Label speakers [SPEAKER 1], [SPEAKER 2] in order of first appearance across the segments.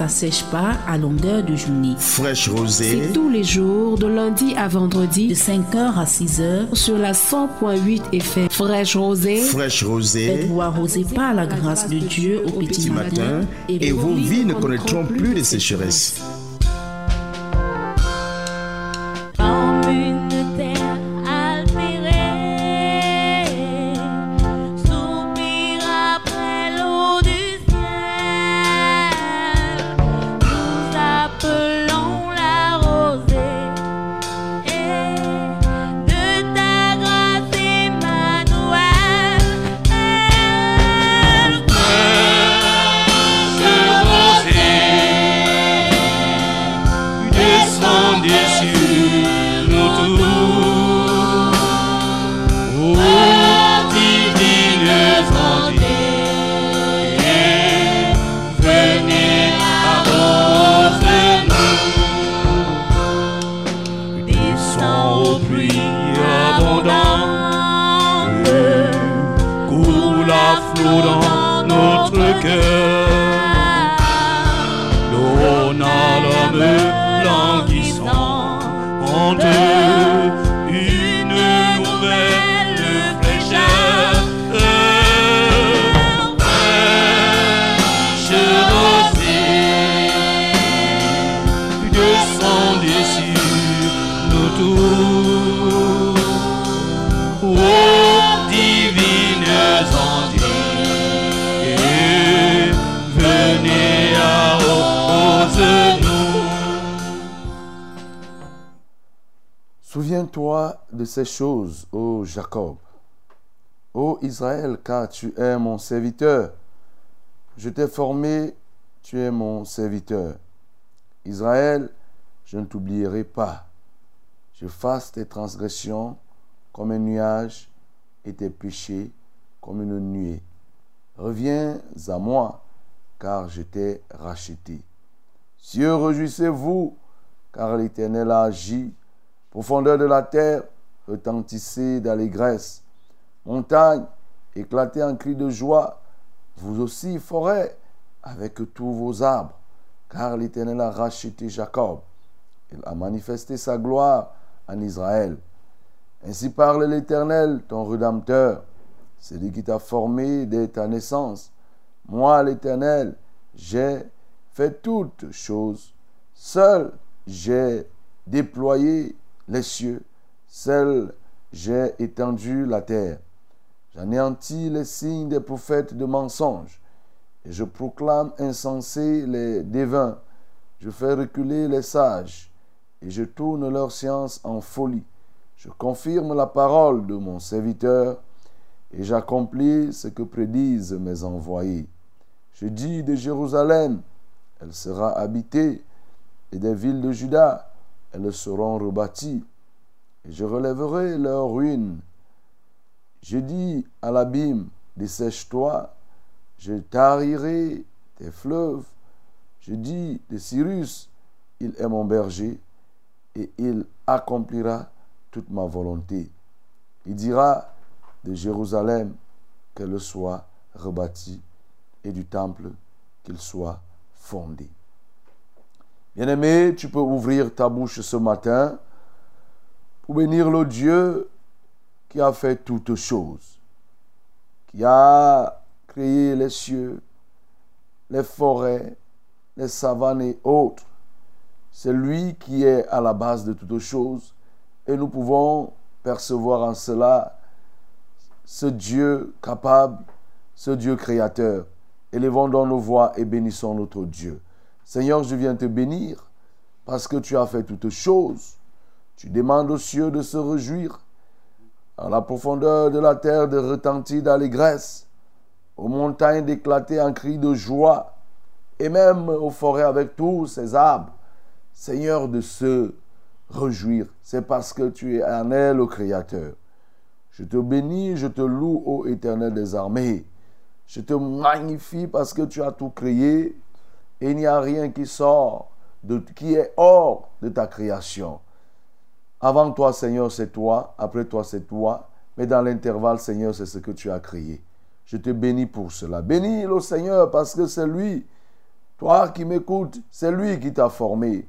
[SPEAKER 1] ça sèche pas à longueur de journée.
[SPEAKER 2] Fraîche rosée.
[SPEAKER 1] C'est tous les jours, de lundi à vendredi, de 5h à 6h, sur la 100.8 FM. Fraîche rosée.
[SPEAKER 2] Fraîche rosée.
[SPEAKER 1] Faites-vous arroser par la grâce de Dieu au petit matin,
[SPEAKER 2] et vos vies ne connaîtront plus de sécheresse.
[SPEAKER 3] Car tu es mon serviteur. Je t'ai formé, tu es mon serviteur. Israël, je ne t'oublierai pas. Je fasse tes transgressions comme un nuage et tes péchés comme une nuée. Reviens à moi, car je t'ai racheté. Cieux, réjouissez-vous, car l'Éternel a agi. Profondeur de la terre, retentissez d'allégresse. Montagne, éclatez en cris de joie. Vous aussi, forêt, avec tous vos arbres, car l'Éternel a racheté Jacob. Il a manifesté sa gloire en Israël. Ainsi parle l'Éternel, ton Rédempteur, celui qui t'a formé dès ta naissance. Moi, l'Éternel, j'ai fait toutes choses. Seul j'ai déployé les cieux. Seul j'ai étendu la terre. J'anéantis les signes des prophètes de mensonges. Et je proclame insensés les devins. Je fais reculer les sages. Et je tourne leur science en folie. Je confirme la parole de mon serviteur. Et j'accomplis ce que prédisent mes envoyés. Je dis de Jérusalem, elle sera habitée, et des villes de Juda, elles seront rebâties, et je relèverai leurs ruines. Je dis à l'abîme, dessèche-toi, je tarirai tes fleuves. Je dis de Cyrus, il est mon berger, et il accomplira toute ma volonté. Il dira de Jérusalem qu'elle soit rebâtie et du temple qu'il soit fondé. Bien-aimé, tu peux ouvrir ta bouche ce matin pour bénir le Dieu qui a fait toutes choses, qui a créé les cieux, les forêts, les savanes et autres. C'est lui qui est à la base de toutes choses et nous pouvons percevoir en cela ce Dieu capable, ce Dieu créateur. Élevons dans nos voix et bénissons notre Dieu. Seigneur, je viens te bénir parce que tu as fait toutes choses. Tu demandes aux cieux de se réjouir, à la profondeur de la terre de retentir d'allégresse, aux montagnes d'éclater en cris de joie, et même aux forêts avec tous ces arbres. Seigneur, de se réjouir, c'est parce que tu es un elle, le Créateur. Je te bénis, je te loue, ô Éternel des armées. Je te magnifie parce que tu as tout créé et il n'y a rien qui sort, qui est hors de ta création. Avant toi, Seigneur, c'est toi. Après toi, c'est toi. Mais dans l'intervalle, Seigneur, c'est ce que tu as créé. Je te bénis pour cela. Bénis le Seigneur parce que c'est lui Toi qui m'écoutes, c'est lui qui t'a formé.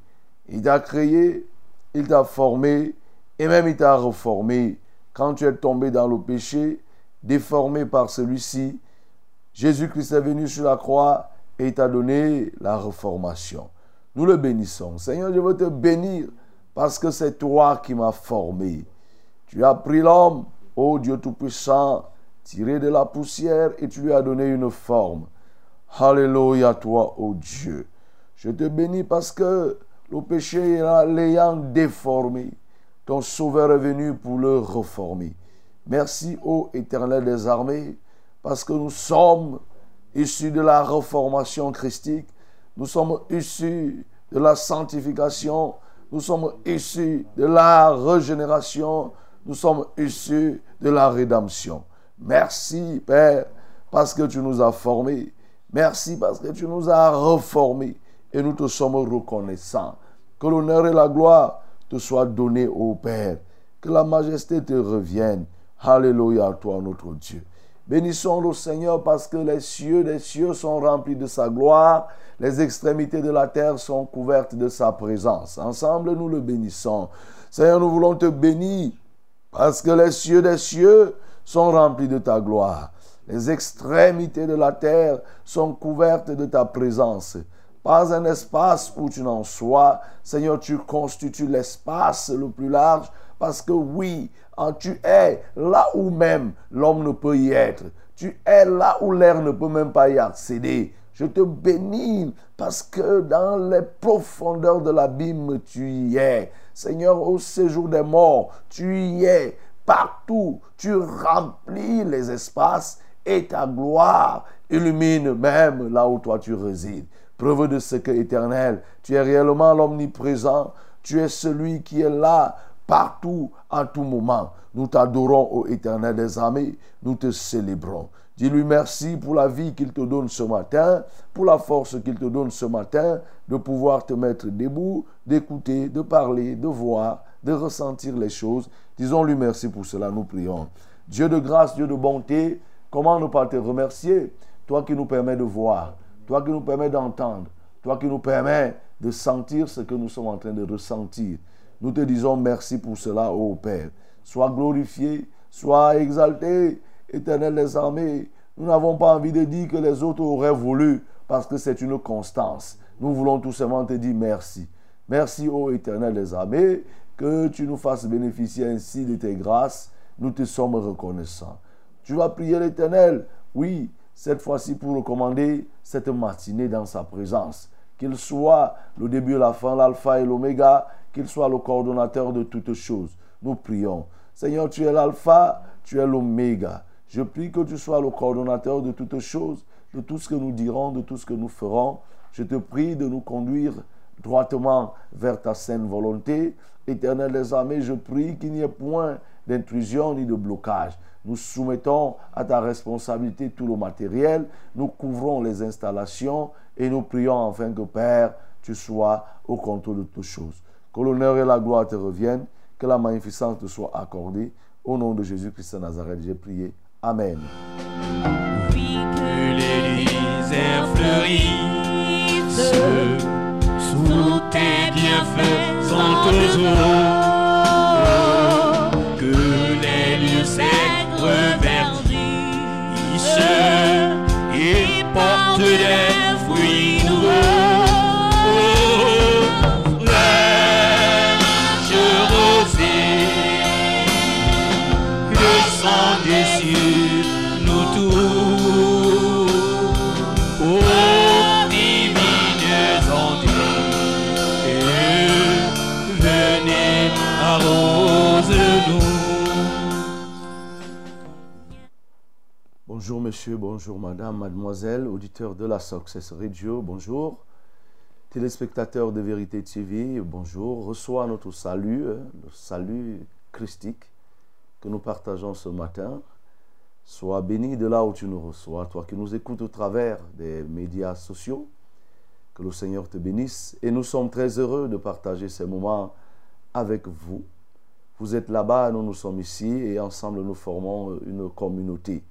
[SPEAKER 3] Il t'a créé, il t'a formé et même il t'a reformé. Quand tu es tombé dans le péché, déformé par celui-ci, Jésus-Christ est venu sur la croix et il t'a donné la reformation. Nous le bénissons. Seigneur, je veux te bénir parce que c'est toi qui m'as formé. Tu as pris l'homme, ô Dieu Tout-Puissant, tiré de la poussière et tu lui as donné une forme. Alléluia toi, ô Dieu. Je te bénis parce que le péché l'ayant déformé, ton Sauveur est venu pour le reformer. Merci, ô Éternel des armées, parce que nous sommes issus de la reformation christique, nous sommes issus de la sanctification, nous sommes issus de la régénération, nous sommes issus de la rédemption. Merci, Père, parce que tu nous as formés. Merci parce que tu nous as reformés et nous te sommes reconnaissants. Que l'honneur et la gloire te soient donnés au Père. Que la majesté te revienne. Alléluia à toi, notre Dieu. Bénissons le Seigneur parce que les cieux des cieux sont remplis de sa gloire, les extrémités de la terre sont couvertes de sa présence. Ensemble, nous le bénissons. Seigneur, nous voulons te bénir parce que les cieux des cieux sont remplis de ta gloire. Les extrémités de la terre sont couvertes de ta présence. Pas un espace où tu n'en sois. Seigneur, tu constitues l'espace le plus large parce que oui, tu es là où même l'homme ne peut y être. Tu es là où l'air ne peut même pas y accéder. Je te bénis parce que dans les profondeurs de l'abîme, tu y es. Seigneur, au séjour des morts, tu y es. Partout, tu remplis les espaces et ta gloire illumine même là où toi tu résides. Preuve de ce que éternel, tu es réellement l'omniprésent, tu es celui qui est là partout, à tout moment. Nous t'adorons, ô éternel des armées, nous te célébrons. Dis-lui merci pour la vie qu'il te donne ce matin, pour la force qu'il te donne ce matin de pouvoir te mettre debout, d'écouter, de parler, de voir, de ressentir les choses. Disons-lui merci pour cela, nous prions. Dieu de grâce, Dieu de bonté, comment ne pas te remercier? Toi qui nous permets de voir, toi qui nous permets d'entendre, toi qui nous permets de sentir ce que nous sommes en train de ressentir. Nous te disons merci pour cela, ô Père. Sois glorifié, sois exalté, éternel des armées. Nous n'avons pas envie de dire que les autres auraient voulu, parce que c'est une constance. Nous voulons tout simplement te dire merci. Merci, ô éternel des armées, que tu nous fasses bénéficier ainsi de tes grâces. Nous te sommes reconnaissants. Tu vas prier l'éternel, oui, cette fois-ci pour recommander cette matinée dans sa présence. Qu'il soit le début la fin, l'alpha et l'oméga, qu'il soit le coordonnateur de toutes choses. Nous prions. Seigneur, tu es l'alpha, tu es l'oméga. Je prie que tu sois le coordonnateur de toutes choses, de tout ce que nous dirons, de tout ce que nous ferons. Je te prie de nous conduire droitement vers ta saine volonté. Éternel des armées, je prie qu'il n'y ait point d'intrusion ni de blocage. Nous soumettons à ta responsabilité tout le matériel, nous couvrons les installations et nous prions enfin que Père, tu sois au contrôle de toutes choses. Que l'honneur et la gloire te reviennent, que la magnificence te soit accordée. Au nom de Jésus-Christ de Nazareth, j'ai prié. Amen.
[SPEAKER 4] Que les déserts fleurissent sous tes bienfaisantes eaux. Que les lieux secs reverdissent et portent des
[SPEAKER 3] Bonjour monsieur, bonjour madame, mademoiselle, auditeur de la Success Radio, bonjour. Téléspectateurs de Vérité TV, bonjour. Reçois notre salut, hein, le salut christique que nous partageons ce matin. Sois béni de là où tu nous reçois, toi qui nous écoutes au travers des médias sociaux. Que le Seigneur te bénisse. Et nous sommes très heureux de partager ces moments avec vous. Vous êtes là-bas, nous nous sommes ici et ensemble nous formons une communauté.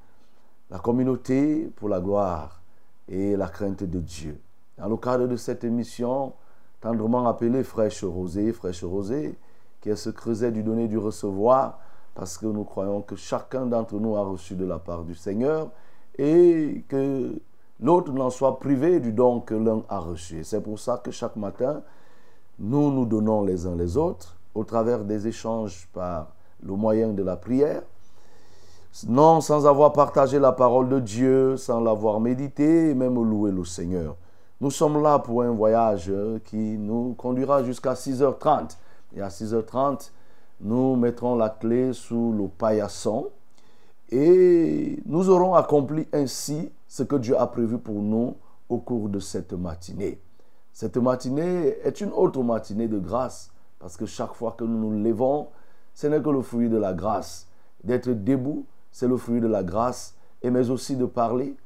[SPEAKER 3] La communauté pour la gloire et la crainte de Dieu. dans le cadre de cette émission, tendrement appelée Fraîche Rosée, Fraîche Rosée, qui est ce creuset du donner, du recevoir, parce que nous croyons que chacun d'entre nous a reçu de la part du Seigneur et que l'autre n'en soit privé du don que l'un a reçu. C'est pour ça que chaque matin, nous nous donnons les uns les autres au travers des échanges par le moyen de la prière. Non sans avoir partagé la parole de Dieu, sans l'avoir médité même loué le Seigneur. Nous sommes là pour un voyage qui nous conduira jusqu'à 6h30. Et à 6h30, nous mettrons la clé sous le paillasson et nous aurons accompli ainsi ce que Dieu a prévu pour nous au cours de cette matinée. Cette matinée est une autre matinée de grâce parce que chaque fois que nous nous levons, ce n'est que le fruit de la grâce. D'être debout, c'est le fruit de la grâce, et mais aussi de parler,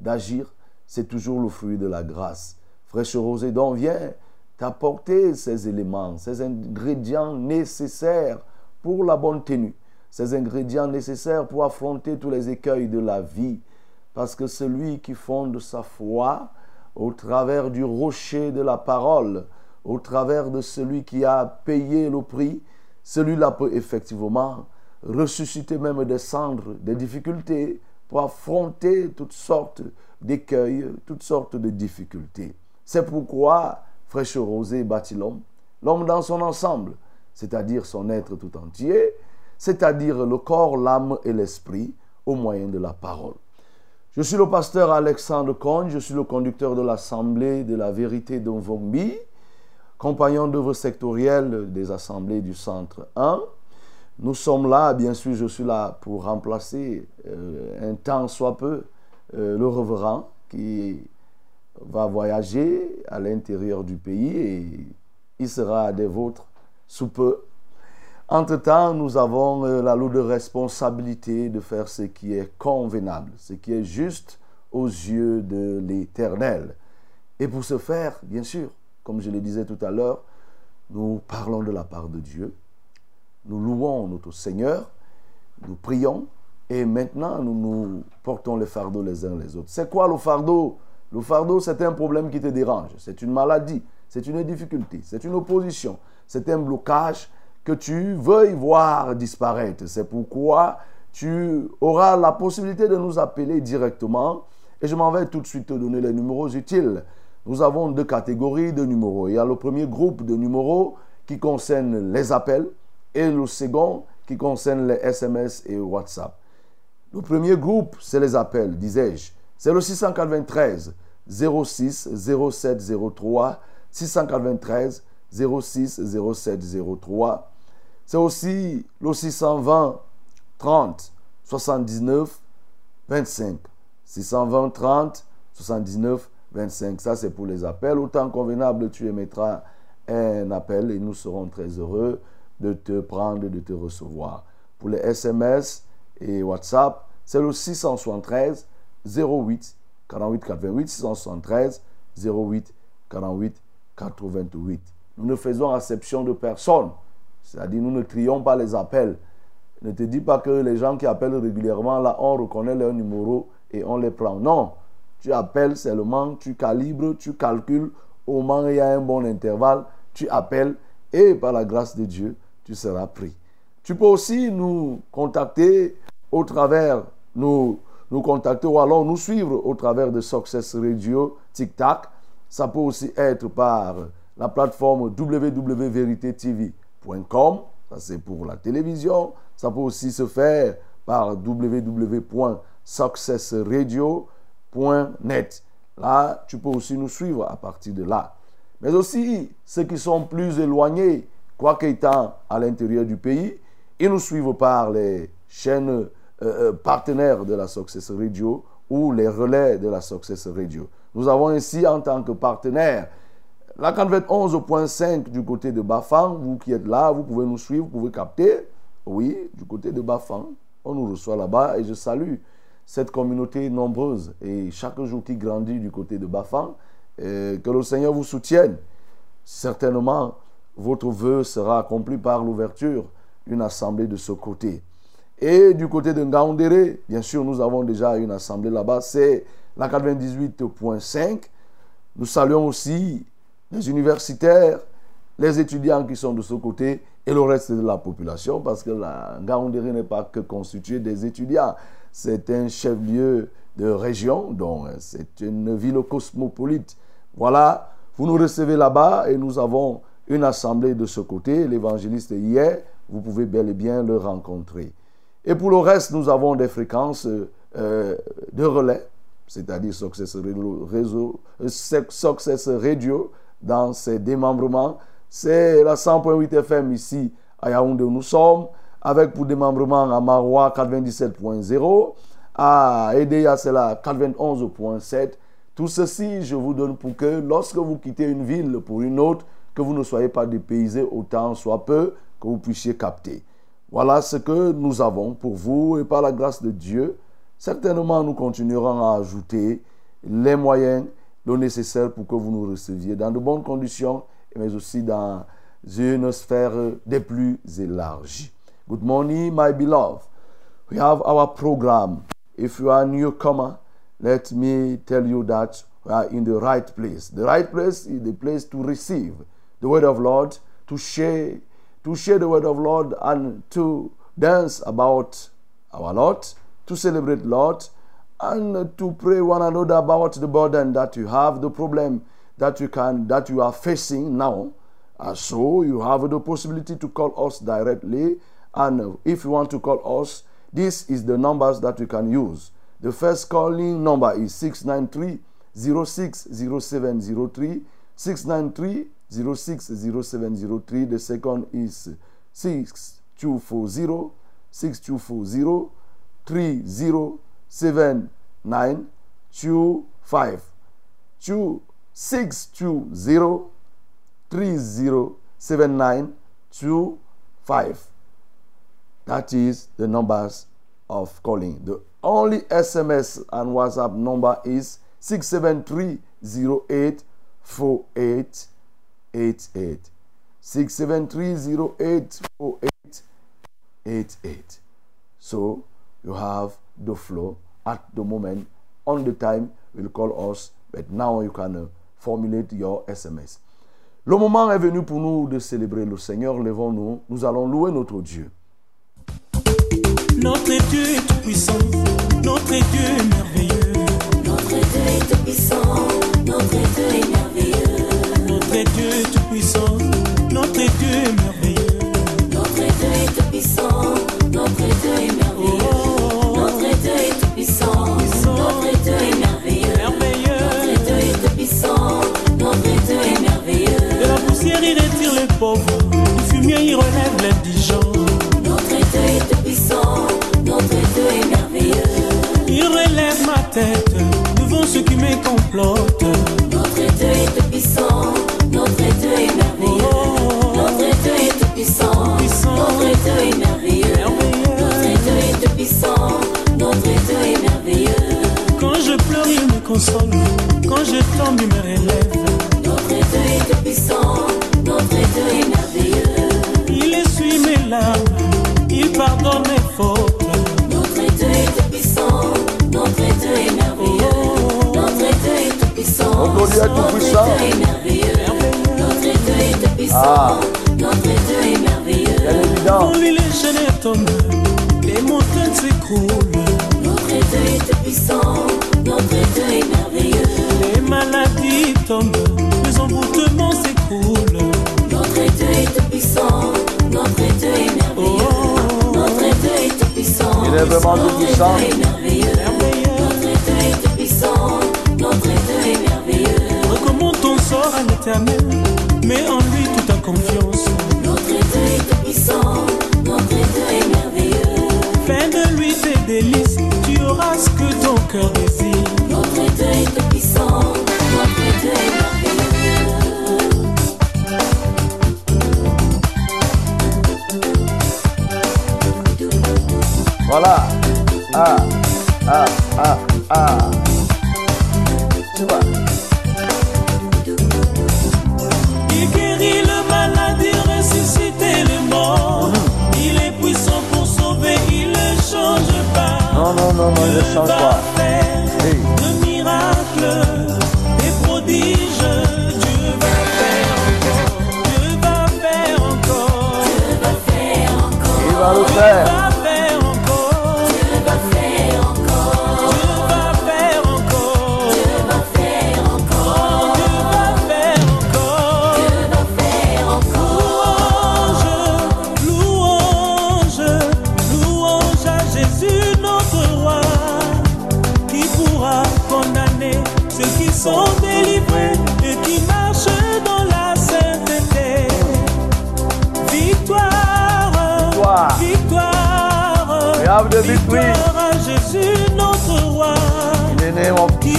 [SPEAKER 3] d'agir, c'est toujours le fruit de la grâce. Fraîche Rosée, donc viens t'apporter ces éléments, ces ingrédients nécessaires pour la bonne tenue, ces ingrédients nécessaires pour affronter tous les écueils de la vie. Parce que celui qui fonde sa foi au travers du rocher de la parole, au travers de celui qui a payé le prix, celui-là peut effectivement ressusciter même des cendres, des difficultés, pour affronter toutes sortes d'écueils, toutes sortes de difficultés. C'est pourquoi Fraîche Rosée bâtit l'homme, l'homme dans son ensemble, c'est-à-dire son être tout entier, c'est-à-dire le corps, l'âme et l'esprit, au moyen de la parole. Je suis le pasteur Alexandre Cogne, je suis le conducteur de l'Assemblée de la vérité de Vongbi, compagnon d'œuvre sectorielle des assemblées du Centre 1. Nous sommes là, bien sûr, je suis là pour remplacer euh, un temps soit peu euh, le reverend qui va voyager à l'intérieur du pays et il sera des vôtres sous peu. Entre-temps, nous avons euh, la lourde responsabilité de faire ce qui est convenable, ce qui est juste aux yeux de l'Éternel. Et pour ce faire, bien sûr, comme je le disais tout à l'heure, nous parlons de la part de Dieu, nous louons notre Seigneur, nous prions et maintenant nous nous portons les fardeaux les uns les autres. C'est quoi le fardeau? Le fardeau, c'est un problème qui te dérange, c'est une maladie, c'est une difficulté, c'est une opposition, c'est un blocage que tu veuilles voir disparaître. C'est pourquoi tu auras la possibilité de nous appeler directement et je m'en vais tout de suite te donner les numéros utiles. Nous avons deux catégories de numéros. Il y a le premier groupe de numéros qui concerne les appels et le second qui concerne les SMS et WhatsApp. Le premier groupe, c'est les appels, disais-je. C'est le 693 06 07 03 693 06 07 03. C'est aussi le 620 30 79 25. 620 30 79 25. Ça, c'est pour les appels. Autant convenable, tu émettras un appel et nous serons très heureux de te prendre, de te recevoir. Pour les SMS et WhatsApp, c'est le 673 08 48 88 673 08 48 88. Nous ne faisons réception de personne. C'est-à-dire, nous ne trions pas les appels. Ne te dis pas que les gens qui appellent régulièrement, là, on reconnaît leur numéro et on les prend. Non. Tu appelles seulement, tu calibres, tu calcules. Au moment où il y a un bon intervalle, tu appelles et par la grâce de Dieu, tu seras pris. Tu peux aussi nous contacter au travers, nous, nous contacter ou alors nous suivre au travers de Success Radio, TikTok. Ça peut aussi être par la plateforme www.veritetv.com. Ça, c'est pour la télévision. Ça peut aussi se faire par www.successradio.net. Là, tu peux aussi nous suivre à partir de là. Mais aussi, ceux qui sont plus éloignés, quoique étant à l'intérieur du pays, ils nous suivent par les chaînes euh, euh, partenaires de la Success Radio ou les relais de la Success Radio. Nous avons ainsi en tant que partenaire la 11.5 du côté de Bafang. Vous qui êtes là, vous pouvez nous suivre, vous pouvez capter. Oui, du côté de Bafang. On nous reçoit là-bas et je salue cette communauté nombreuse et chaque jour qui grandit du côté de Bafang. que le Seigneur vous soutienne. Certainement, votre vœu sera accompli par l'ouverture d'une assemblée de ce côté. Et du côté de Ngaoundéré, bien sûr, nous avons déjà une assemblée là-bas, c'est la 98.5. Nous saluons aussi les universitaires, les étudiants qui sont de ce côté et le reste de la population parce que la Gaoundéry n'est pas que constituée des étudiants. C'est un chef-lieu de région, donc c'est une ville cosmopolite. Voilà, vous nous recevez là-bas et nous avons une assemblée de ce côté. L'évangéliste hier, vous pouvez bel et bien le rencontrer. Et pour le reste, nous avons des fréquences euh, de relais, c'est-à-dire Success Radio, euh, Success Radio dans ses démembrements. C'est la 100.8 FM ici à Yaoundé où nous sommes, avec pour démembrement à Marois 97.0, à Edea c'est la 91.7. Tout ceci, je vous donne pour que lorsque vous quittez une ville pour une autre, que vous ne soyez pas dépaysé autant soit peu, que vous puissiez capter. Voilà ce que nous avons pour vous et par la grâce de Dieu, certainement nous continuerons à ajouter les moyens, le nécessaire pour que vous nous receviez dans de bonnes conditions, mais aussi dans une sphère des plus élargie. Good morning, my beloved. We have our program. If you are a newcomer, let me tell you that we are in the right place. The right place is the place to receive the word of Lord, to share, to share the word of Lord, and to dance about our Lord, to celebrate Lord, and to pray one another about the burden that you have, the problem that you can that you are facing now. And so you have the possibility to call us directly. And if you want to call us, this is the numbers that you can use. The first calling number is 693 060703 693 060703. The second is 6240 6240 307925 2 620 307925. That is the numbers of calling. The only SMS and WhatsApp number is 673084888. 673084888. So you have the flow at the moment. On the time, will call us, but now you can uh, formulate your SMS. Le moment est venu pour nous de célébrer le Seigneur. Levons-nous. Nous allons louer notre Dieu.
[SPEAKER 5] Notre Dieu est tout puissant, notre Dieu est merveilleux.
[SPEAKER 6] Notre Dieu est tout puissant, notre Dieu est merveilleux.
[SPEAKER 5] Notre Dieu est tout puissant, notre Dieu est merveilleux.
[SPEAKER 6] Notre Dieu est tout puissant, notre Dieu est merveilleux.
[SPEAKER 5] Oh,
[SPEAKER 6] Notre Dieu est tout puissant, notre Dieu est merveilleux. Notre. Dieu est tout puissant, notre Dieu est merveilleux.
[SPEAKER 5] De la poussière, il retire les pauvres. Du fumier, il relève l'indigent.
[SPEAKER 6] Notre Dieu est tout puissant, notre Dieu est merveilleux.
[SPEAKER 5] Il relève ma tête devant ceux qui me complotent.
[SPEAKER 6] Notre Dieu est tout puissant, notre Dieu est merveilleux.
[SPEAKER 5] Oh,
[SPEAKER 6] Notre Dieu est tout puissant, notre Dieu est merveilleux. Notre. Dieu est tout puissant, notre Dieu est merveilleux.
[SPEAKER 5] Quand je pleure, il me console. Quand je tombe, il me relève.
[SPEAKER 6] Notre Dieu est tout puissant, notre Dieu est merveilleux.
[SPEAKER 5] Il essuie mes larmes. Il pardonne mes fautes.
[SPEAKER 6] Notre Dieu est tout puissant,
[SPEAKER 3] Ah.
[SPEAKER 6] notre Dieu est merveilleux.
[SPEAKER 3] Bien évident.
[SPEAKER 5] Pour lui, les chaînes tombent. Les montagnes s'écroulent.
[SPEAKER 6] Notre Dieu est puissant, notre Dieu est merveilleux.
[SPEAKER 5] Les maladies tombent. Les envoûtements s'écroulent.
[SPEAKER 6] Notre Dieu est tout puissant, notre Dieu est merveilleux.
[SPEAKER 5] Oh,
[SPEAKER 6] Notre Dieu est tout puissant,
[SPEAKER 3] Il est vraiment tout
[SPEAKER 6] notre
[SPEAKER 3] puissant.
[SPEAKER 6] Dieu est merveilleux. Notre Dieu est tout puissant, notre Dieu est merveilleux.
[SPEAKER 5] Recommande ton sort à l'éternel. Mets en confiance.
[SPEAKER 6] Notre Dieu est tout puissant, notre Dieu est merveilleux.
[SPEAKER 5] Fais de lui tes délices. Tu auras ce que ton cœur désire.
[SPEAKER 6] Notre Dieu est tout puissant, notre Dieu est merveilleux.
[SPEAKER 3] Voilà. Ah, ah, ah, ah. non, non,
[SPEAKER 5] De miracles, des prodiges,
[SPEAKER 3] Dieu va faire encore. Dieu va faire encore. Dieu
[SPEAKER 6] va faire encore.
[SPEAKER 3] Il va le faire.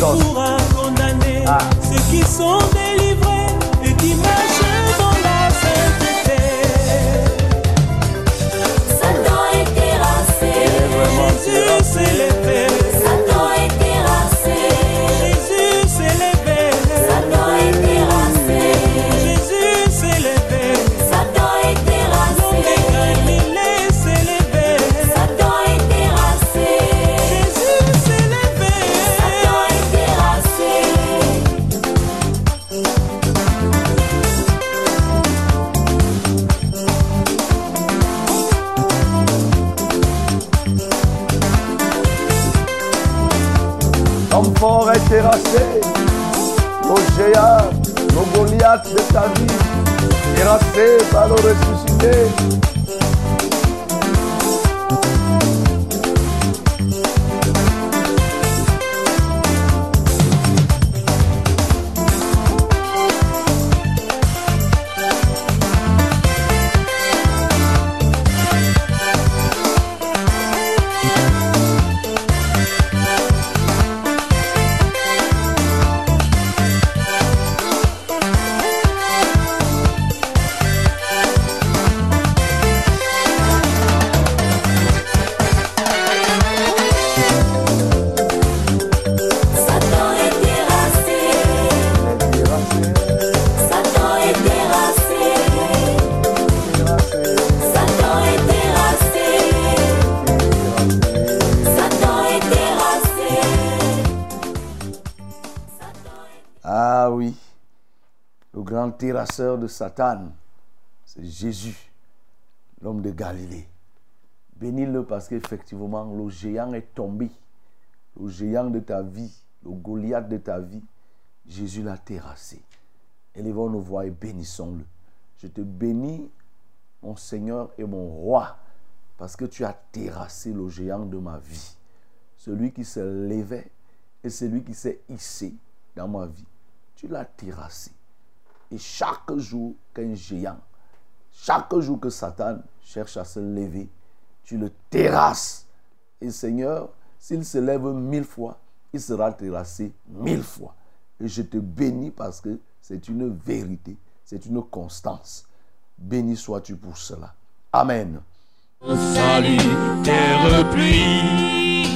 [SPEAKER 3] dos. Terrasseur de Satan, c'est Jésus, l'homme de Galilée. Bénis-le parce qu'effectivement, le géant est tombé. Le géant de ta vie, le Goliath de ta vie, Jésus l'a terrassé. Élevons nos voix et bénissons-le. Je te bénis, mon Seigneur et mon roi, parce que tu as terrassé le géant de ma vie. Celui qui se levait et celui qui s'est hissé dans ma vie. Tu l'as terrassé. Et chaque jour qu'un géant, chaque jour que Satan cherche à se lever, tu le terrasses. Et Seigneur, s'il se lève mille fois, il sera terrassé mille fois. Et je te bénis parce que c'est une vérité, c'est une constance. Béni sois-tu pour cela. Amen.
[SPEAKER 4] Salut, terre pluie,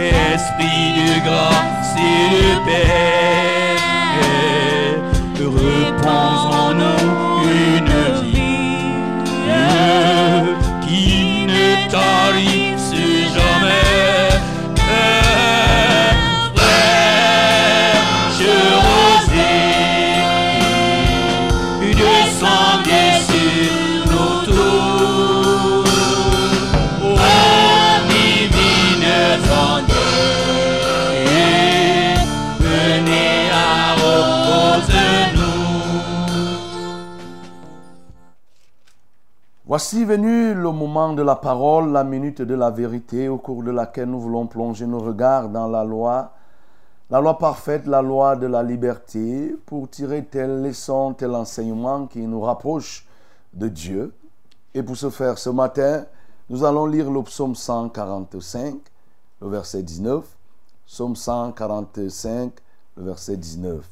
[SPEAKER 4] esprit de grâce et de paix, repose en nous
[SPEAKER 3] Voici venu le moment de la parole, la minute de la vérité, au cours de laquelle nous voulons plonger nos regards dans la loi, la loi parfaite, la loi de la liberté, pour tirer telle leçon, tel enseignement qui nous rapproche de Dieu. Et pour ce faire, ce matin, nous allons lire le psaume 145, le verset 19. Psaume 145, le verset 19.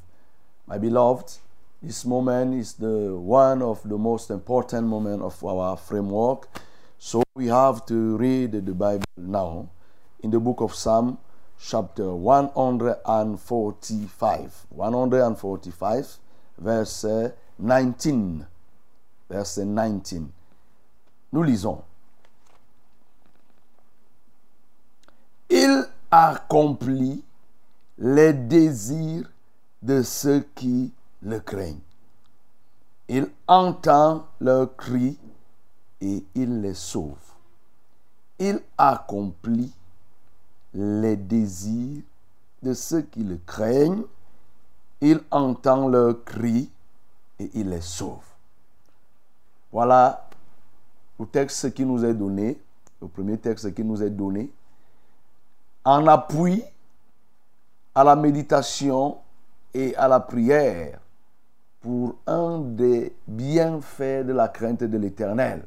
[SPEAKER 3] My beloved, this moment is the one of the most important moment of our framework. So we have to read the Bible now in the book of Psalm chapter 145. 145 verse uh, 19. Verset uh, 19. Nous lisons. Il accomplit les désirs de ceux qui le craignent. Il entend leurs cris et il les sauve. Il accomplit les désirs de ceux qui le craignent. Il entend leurs cris et il les sauve. Voilà le texte qui nous est donné, le premier texte qui nous est donné, en appui à la méditation et à la prière pour un des bienfaits de la crainte de l'Éternel.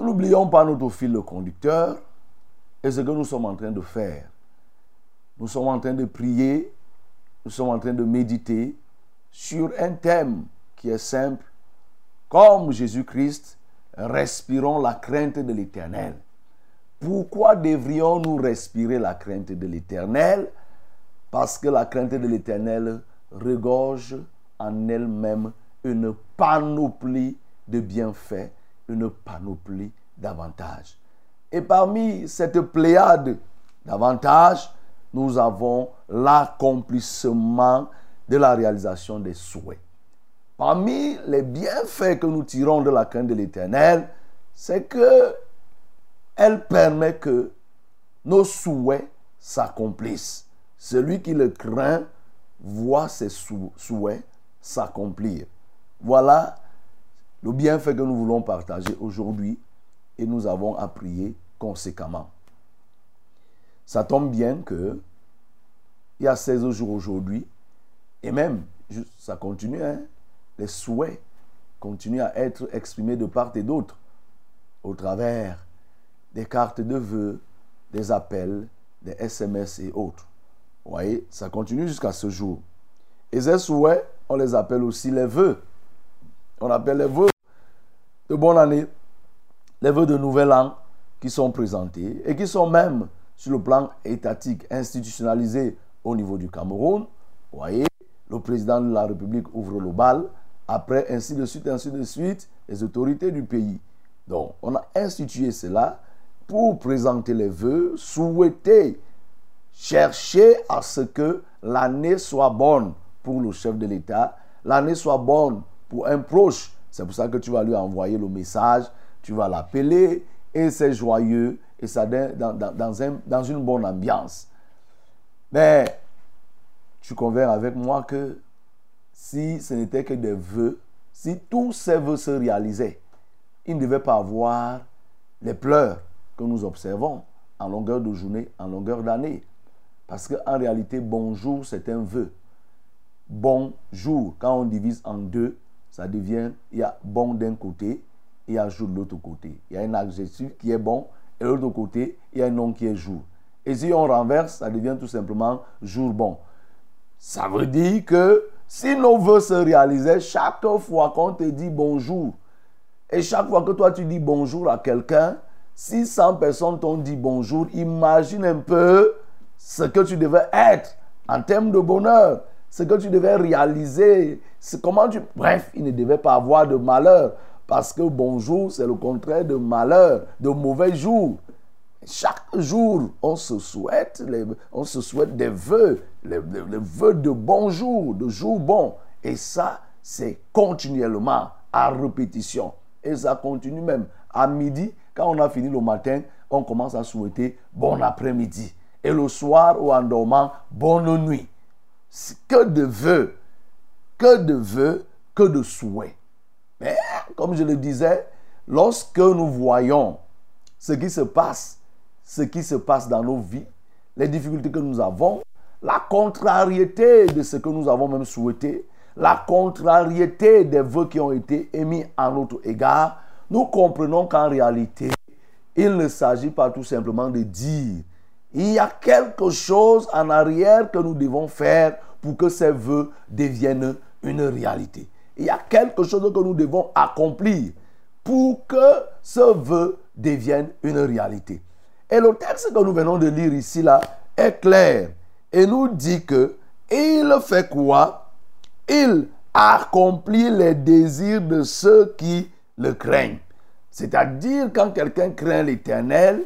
[SPEAKER 3] N'oublions pas notre fil conducteur et ce que nous sommes en train de faire. Nous sommes en train de prier, nous sommes en train de méditer sur un thème qui est simple. Comme Jésus-Christ, respirons la crainte de l'Éternel. Pourquoi devrions-nous respirer la crainte de l'Éternel? Parce que la crainte de l'Éternel regorge en elle-même une panoplie de bienfaits, une panoplie d'avantages. Et parmi cette pléiade d'avantages, nous avons l'accomplissement de la réalisation des souhaits. Parmi les bienfaits que nous tirons de la crainte de l'Éternel, c'est que elle permet que nos souhaits s'accomplissent. Celui qui le craint voit ses souhaits s'accomplir. Voilà le bienfait que nous voulons partager aujourd'hui et nous avons à prier conséquemment. Ça tombe bien que il y a 16 jours aujourd'hui et même ça continue, hein, les souhaits continuent à être exprimés de part et d'autre au travers des cartes de vœux, des appels, des SMS et autres. Vous voyez, ça continue jusqu'à ce jour. Et ces souhaits, on les appelle aussi les vœux. On appelle les vœux de bonne année, les vœux de nouvel an qui sont présentés et qui sont même sur le plan étatique institutionnalisés au niveau du Cameroun. Vous voyez, le président de la République ouvre le bal. Après, ainsi de suite, ainsi de suite, les autorités du pays. Donc, on a institué cela pour présenter les vœux, souhaiter, chercher à ce que l'année soit bonne pour le chef de l'État, l'année soit bonne pour un proche. C'est pour ça que tu vas lui envoyer le message, tu vas l'appeler et c'est joyeux et ça dans, dans, un, dans une bonne ambiance. Mais tu conviens avec moi que si ce n'était que des vœux, si tous ces vœux se réalisaient, il ne devait pas avoir les pleurs que nous observons en longueur de journée, en longueur d'année. Parce qu'en réalité, bonjour, c'est un vœu. Bonjour, quand on divise en deux, ça devient, il y a bon d'un côté il y a jour de l'autre côté. Il y a un adjectif qui est bon et l'autre côté, il y a un nom qui est jour. Et si on renverse, ça devient tout simplement jour bon. Ça veut dire que si nos voeux se réalisaient chaque fois qu'on te dit bonjour, et chaque fois que toi tu dis bonjour à quelqu'un, si 100 personnes t'ont dit bonjour, imagine un peu ce que tu devais être en termes de bonheur, ce que tu devais réaliser, comment tu... Bref, il ne devait pas avoir de malheur, parce que bonjour, c'est le contraire de malheur, de mauvais jour. Chaque jour, on se souhaite, on se souhaite des vœux, les, vœux de bonjour, de jour bon. Et ça, c'est continuellement, à répétition. Et ça continue même. À midi, quand on a fini le matin, on commence à souhaiter bon après-midi. Et le soir ou en dormant, bonne nuit. Que de vœux, que de vœux, que de souhaits. Mais comme je le disais, lorsque nous voyons ce qui se passe ce qui se passe dans nos vies, les difficultés que nous avons, la contrariété de ce que nous avons même souhaité, la contrariété des vœux qui ont été émis à notre égard, nous comprenons qu'en réalité, il ne s'agit pas tout simplement de dire, il y a quelque chose en arrière que nous devons faire pour que ces vœux deviennent une réalité. Il y a quelque chose que nous devons accomplir pour que ce vœu devienne une réalité. Et le texte que nous venons de lire ici là est clair et nous dit que il fait quoi? Il accomplit les désirs de ceux qui le craignent. C'est-à-dire quand quelqu'un craint l'Éternel,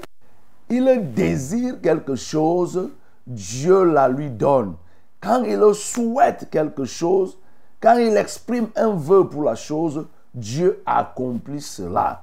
[SPEAKER 3] il désire quelque chose, Dieu la lui donne. Quand il souhaite quelque chose, quand il exprime un vœu pour la chose, Dieu accomplit cela.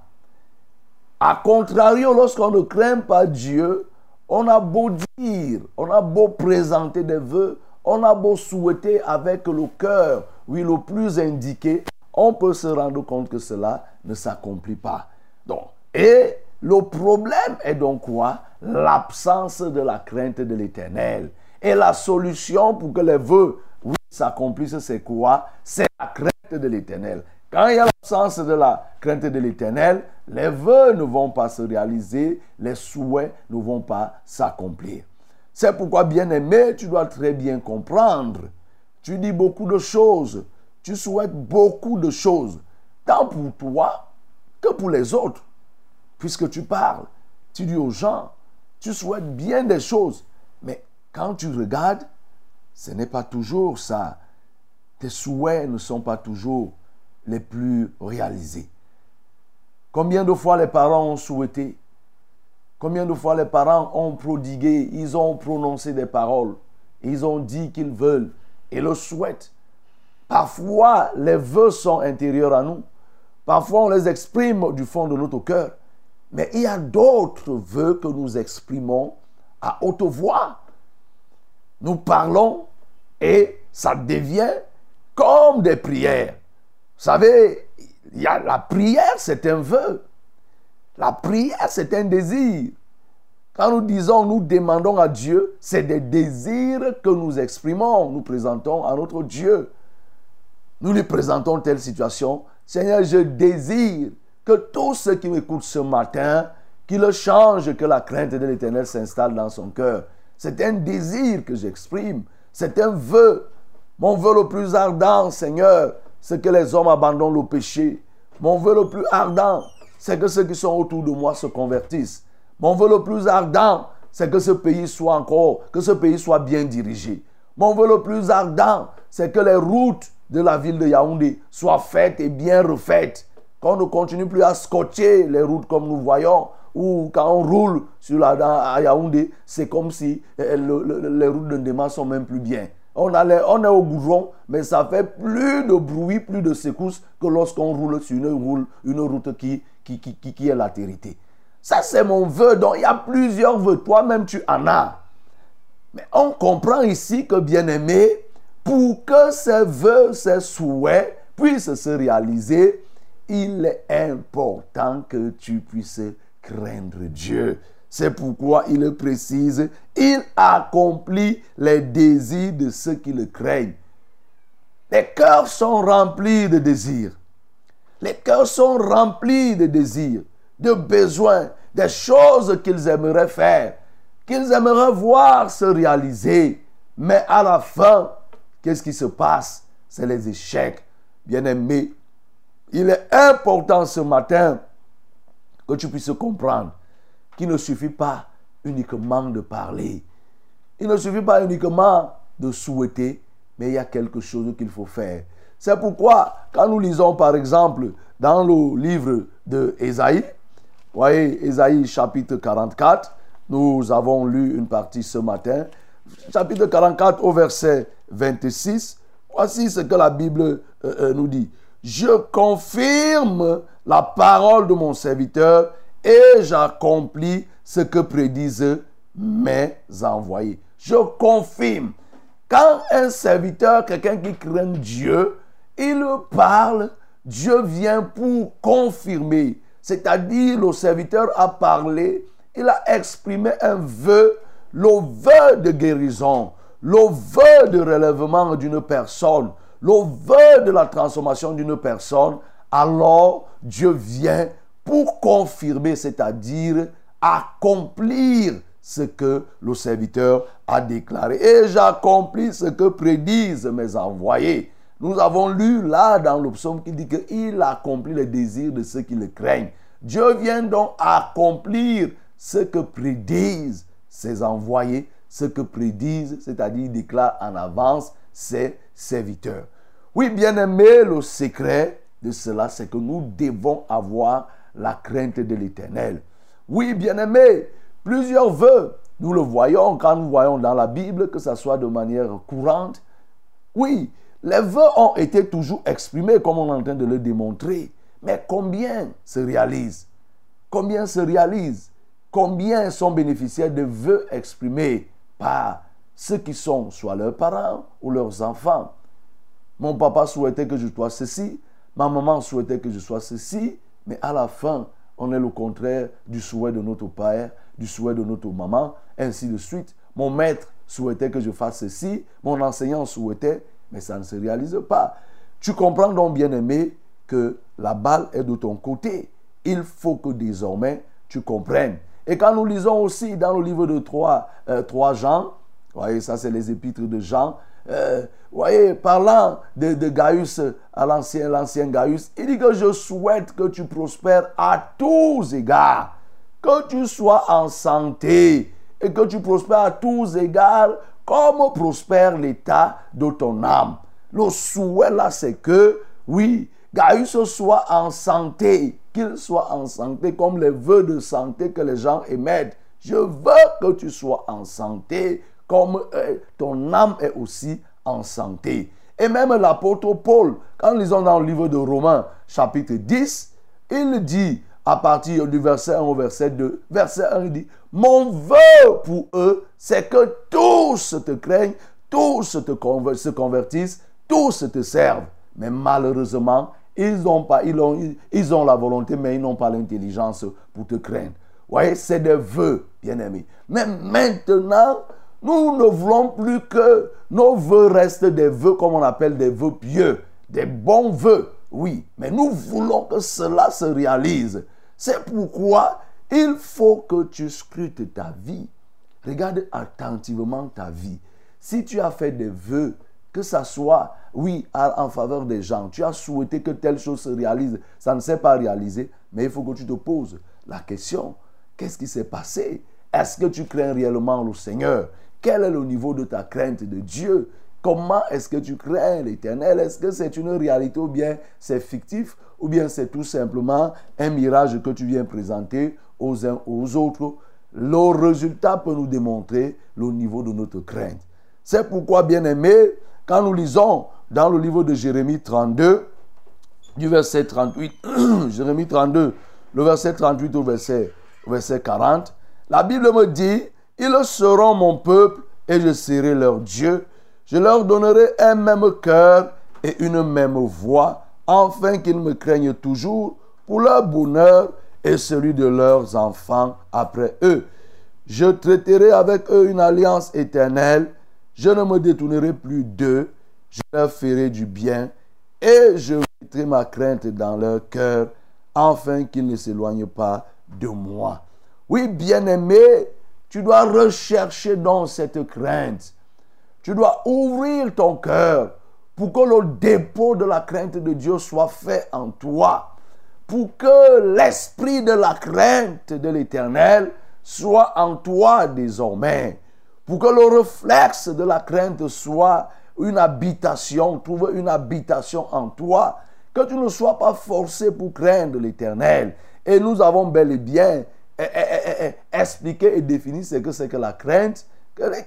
[SPEAKER 3] A contrario, lorsqu'on ne craint pas Dieu, on a beau dire, on a beau présenter des vœux, on a beau souhaiter avec le cœur, oui, le plus indiqué, on peut se rendre compte que cela ne s'accomplit pas. Donc, et le problème est donc quoi? L'absence de la crainte de l'éternel. Et la solution pour que les vœux s'accomplissent, c'est quoi? C'est la crainte de l'éternel. Quand il y a l'absence de la crainte de l'éternel, les vœux ne vont pas se réaliser, les souhaits ne vont pas s'accomplir. C'est pourquoi, bien-aimé, tu dois très bien comprendre. Tu dis beaucoup de choses, tu souhaites beaucoup de choses, tant pour toi que pour les autres. Puisque tu parles, tu dis aux gens, tu souhaites bien des choses, mais quand tu regardes, ce n'est pas toujours ça. Tes souhaits ne sont pas toujours les plus réalisés. Combien de fois les parents ont souhaité? Combien de fois les parents ont prodigué, ils ont prononcé des paroles, ils ont dit qu'ils veulent et le souhaitent. Parfois, les vœux sont intérieurs à nous. Parfois, on les exprime du fond de notre cœur. Mais il y a d'autres vœux que nous exprimons à haute voix. Nous parlons et ça devient comme des prières. Vous savez, la prière, c'est un vœu. La prière, c'est un désir. Quand nous disons, nous demandons à Dieu, c'est des désirs que nous exprimons, nous présentons à notre Dieu. Nous lui présentons telle situation. Seigneur, je désire que tous ceux qui m'écoutent ce matin, qu'il change, que la crainte de l'Éternel s'installe dans son cœur. C'est un désir que j'exprime. C'est un vœu. Mon vœu le plus ardent, Seigneur, c'est que les hommes abandonnent le péché. Mon vœu le plus ardent, c'est que ceux qui sont autour de moi se convertissent. Mon vœu le plus ardent, c'est que ce pays soit encore, que ce pays soit bien dirigé. Mon vœu le plus ardent, c'est que les routes de la ville de Yaoundé soient faites et bien refaites. Qu'on ne continue plus à scotcher les routes comme nous voyons, ou quand on roule sur la, à Yaoundé, c'est comme si eh, les routes de Ndema sont même plus bien. On, on est au goudron, mais ça fait plus de bruit, plus de secousses que lorsqu'on roule sur une, route qui, qui, qui, qui est latérité. Ça, c'est mon vœu. Donc, il y a plusieurs vœux. Toi-même, tu en as. Mais on comprend ici que, bien aimé, pour que ces vœux, ces souhaits puissent se réaliser, il est important que tu puisses craindre Dieu. C'est pourquoi il précise, il accomplit les désirs de ceux qui le craignent. Les cœurs sont remplis de désirs. Les cœurs sont remplis de désirs, de besoins, des choses qu'ils aimeraient faire, qu'ils aimeraient voir se réaliser. Mais à la fin, qu'est-ce qui se passe? C'est les échecs. Bien-aimés, il est important ce matin que tu puisses comprendre qu'il ne suffit pas uniquement de parler. Il ne suffit pas uniquement de souhaiter, mais il y a quelque chose qu'il faut faire. C'est pourquoi, quand nous lisons par exemple dans le livre de Ésaïe, voyez, Ésaïe chapitre 44, nous avons lu une partie ce matin, chapitre 44 au verset 26, voici ce que la Bible euh, euh, nous dit. Je confirme la parole de mon serviteur et j'accomplis ce que prédisent mes envoyés. Je confirme. Quand un serviteur, quelqu'un qui craint Dieu, il parle, Dieu vient pour confirmer. C'est-à-dire, le serviteur a parlé, il a exprimé un vœu, le vœu de guérison, le vœu de relèvement d'une personne, le vœu de la transformation d'une personne, alors Dieu vient pour confirmer, c'est-à-dire accomplir ce que le serviteur a déclaré. Et j'accomplis ce que prédisent mes envoyés. Nous avons lu là dans le psaume qui dit qu'il accomplit les désirs de ceux qui le craignent. Dieu vient donc accomplir ce que prédisent ses envoyés, ce que prédisent, c'est-à-dire déclare en avance ses serviteurs. Oui, bien aimé, le secret de cela, c'est que nous devons avoir la crainte de l'éternel. Oui, bien aimé, plusieurs vœux, nous le voyons quand nous voyons dans la Bible, que ce soit de manière courante. Oui, les vœux ont été toujours exprimés comme on est en train de le démontrer. Mais combien se réalisent? Combien se réalisent? Combien sont bénéficiaires de vœux exprimés par ceux qui sont soit leurs parents ou leurs enfants? Mon papa souhaitait que je sois ceci, ma maman souhaitait que je sois ceci, mais à la fin, on est le contraire du souhait de notre père, du souhait de notre maman, ainsi de suite. Mon maître souhaitait que je fasse ceci, mon enseignant souhaitait, mais ça ne se réalise pas. Tu comprends donc, bien aimé, que la balle est de ton côté. Il faut que désormais tu comprennes. Et quand nous lisons aussi dans le livre de 3, euh, 3 Jean, voyez, ça c'est les épîtres de Jean, euh, voyez, parlant de, de Gaius à l'ancien, l'ancien Gaius, il dit que je souhaite que tu prospères à tous égards, que tu sois en santé et que tu prospères à tous égards comme prospère l'état de ton âme. Le souhait là, c'est que, oui, Gaius soit en santé, qu'il soit en santé comme les vœux de santé que les gens émettent. Je veux que tu sois en santé comme euh, ton âme est aussi en santé. Et même l'apôtre Paul, quand nous lisons dans le livre de Romains, chapitre 10, il dit, à partir du verset 1 au verset 2, verset 1, il dit, mon vœu pour eux, c'est que tous te craignent, tous se convertissent, tous te servent. Mais malheureusement, ils ont, pas, ils ont, ils ont la volonté, mais ils n'ont pas l'intelligence pour te craindre. Vous voyez, c'est des vœux, bien-aimés. Mais maintenant, nous ne voulons plus que nos vœux restent des vœux, comme on appelle des vœux pieux, des bons vœux, oui. Mais nous voulons que cela se réalise. C'est pourquoi il faut que tu scrutes ta vie. Regarde attentivement ta vie. Si tu as fait des vœux, que ça soit, oui, en faveur des gens, tu as souhaité que telle chose se réalise, ça ne s'est pas réalisé, mais il faut que tu te poses la question, qu'est-ce qui s'est passé? Est-ce que tu crains réellement le Seigneur? Quel est le niveau de ta crainte de Dieu? Comment est-ce que tu crains l'éternel? Est-ce que c'est une réalité ou bien c'est fictif? Ou bien c'est tout simplement un mirage que tu viens présenter aux uns aux autres? Le résultat peut nous démontrer le niveau de notre crainte. C'est pourquoi, bien aimé, quand nous lisons dans le livre de Jérémie 32, du verset 38, Jérémie 32, le verset 38 au verset, verset 40, la Bible me dit, ils seront mon peuple et je serai leur Dieu. Je leur donnerai un même cœur et une même voix, afin qu'ils me craignent toujours pour leur bonheur et celui de leurs enfants après eux. Je traiterai avec eux une alliance éternelle. Je ne me détournerai plus d'eux. Je leur ferai du bien et je mettrai ma crainte dans leur cœur afin qu'ils ne s'éloignent pas de moi. Oui, bien-aimé, tu dois rechercher dans cette crainte. Tu dois ouvrir ton cœur pour que le dépôt de la crainte de Dieu soit fait en toi. Pour que l'esprit de la crainte de l'éternel soit en toi désormais. Pour que le réflexe de la crainte soit une habitation, trouve une habitation en toi. Que tu ne sois pas forcé pour craindre l'éternel. Et nous avons bel et bien eh, eh, eh, expliqué et défini ce que c'est que la crainte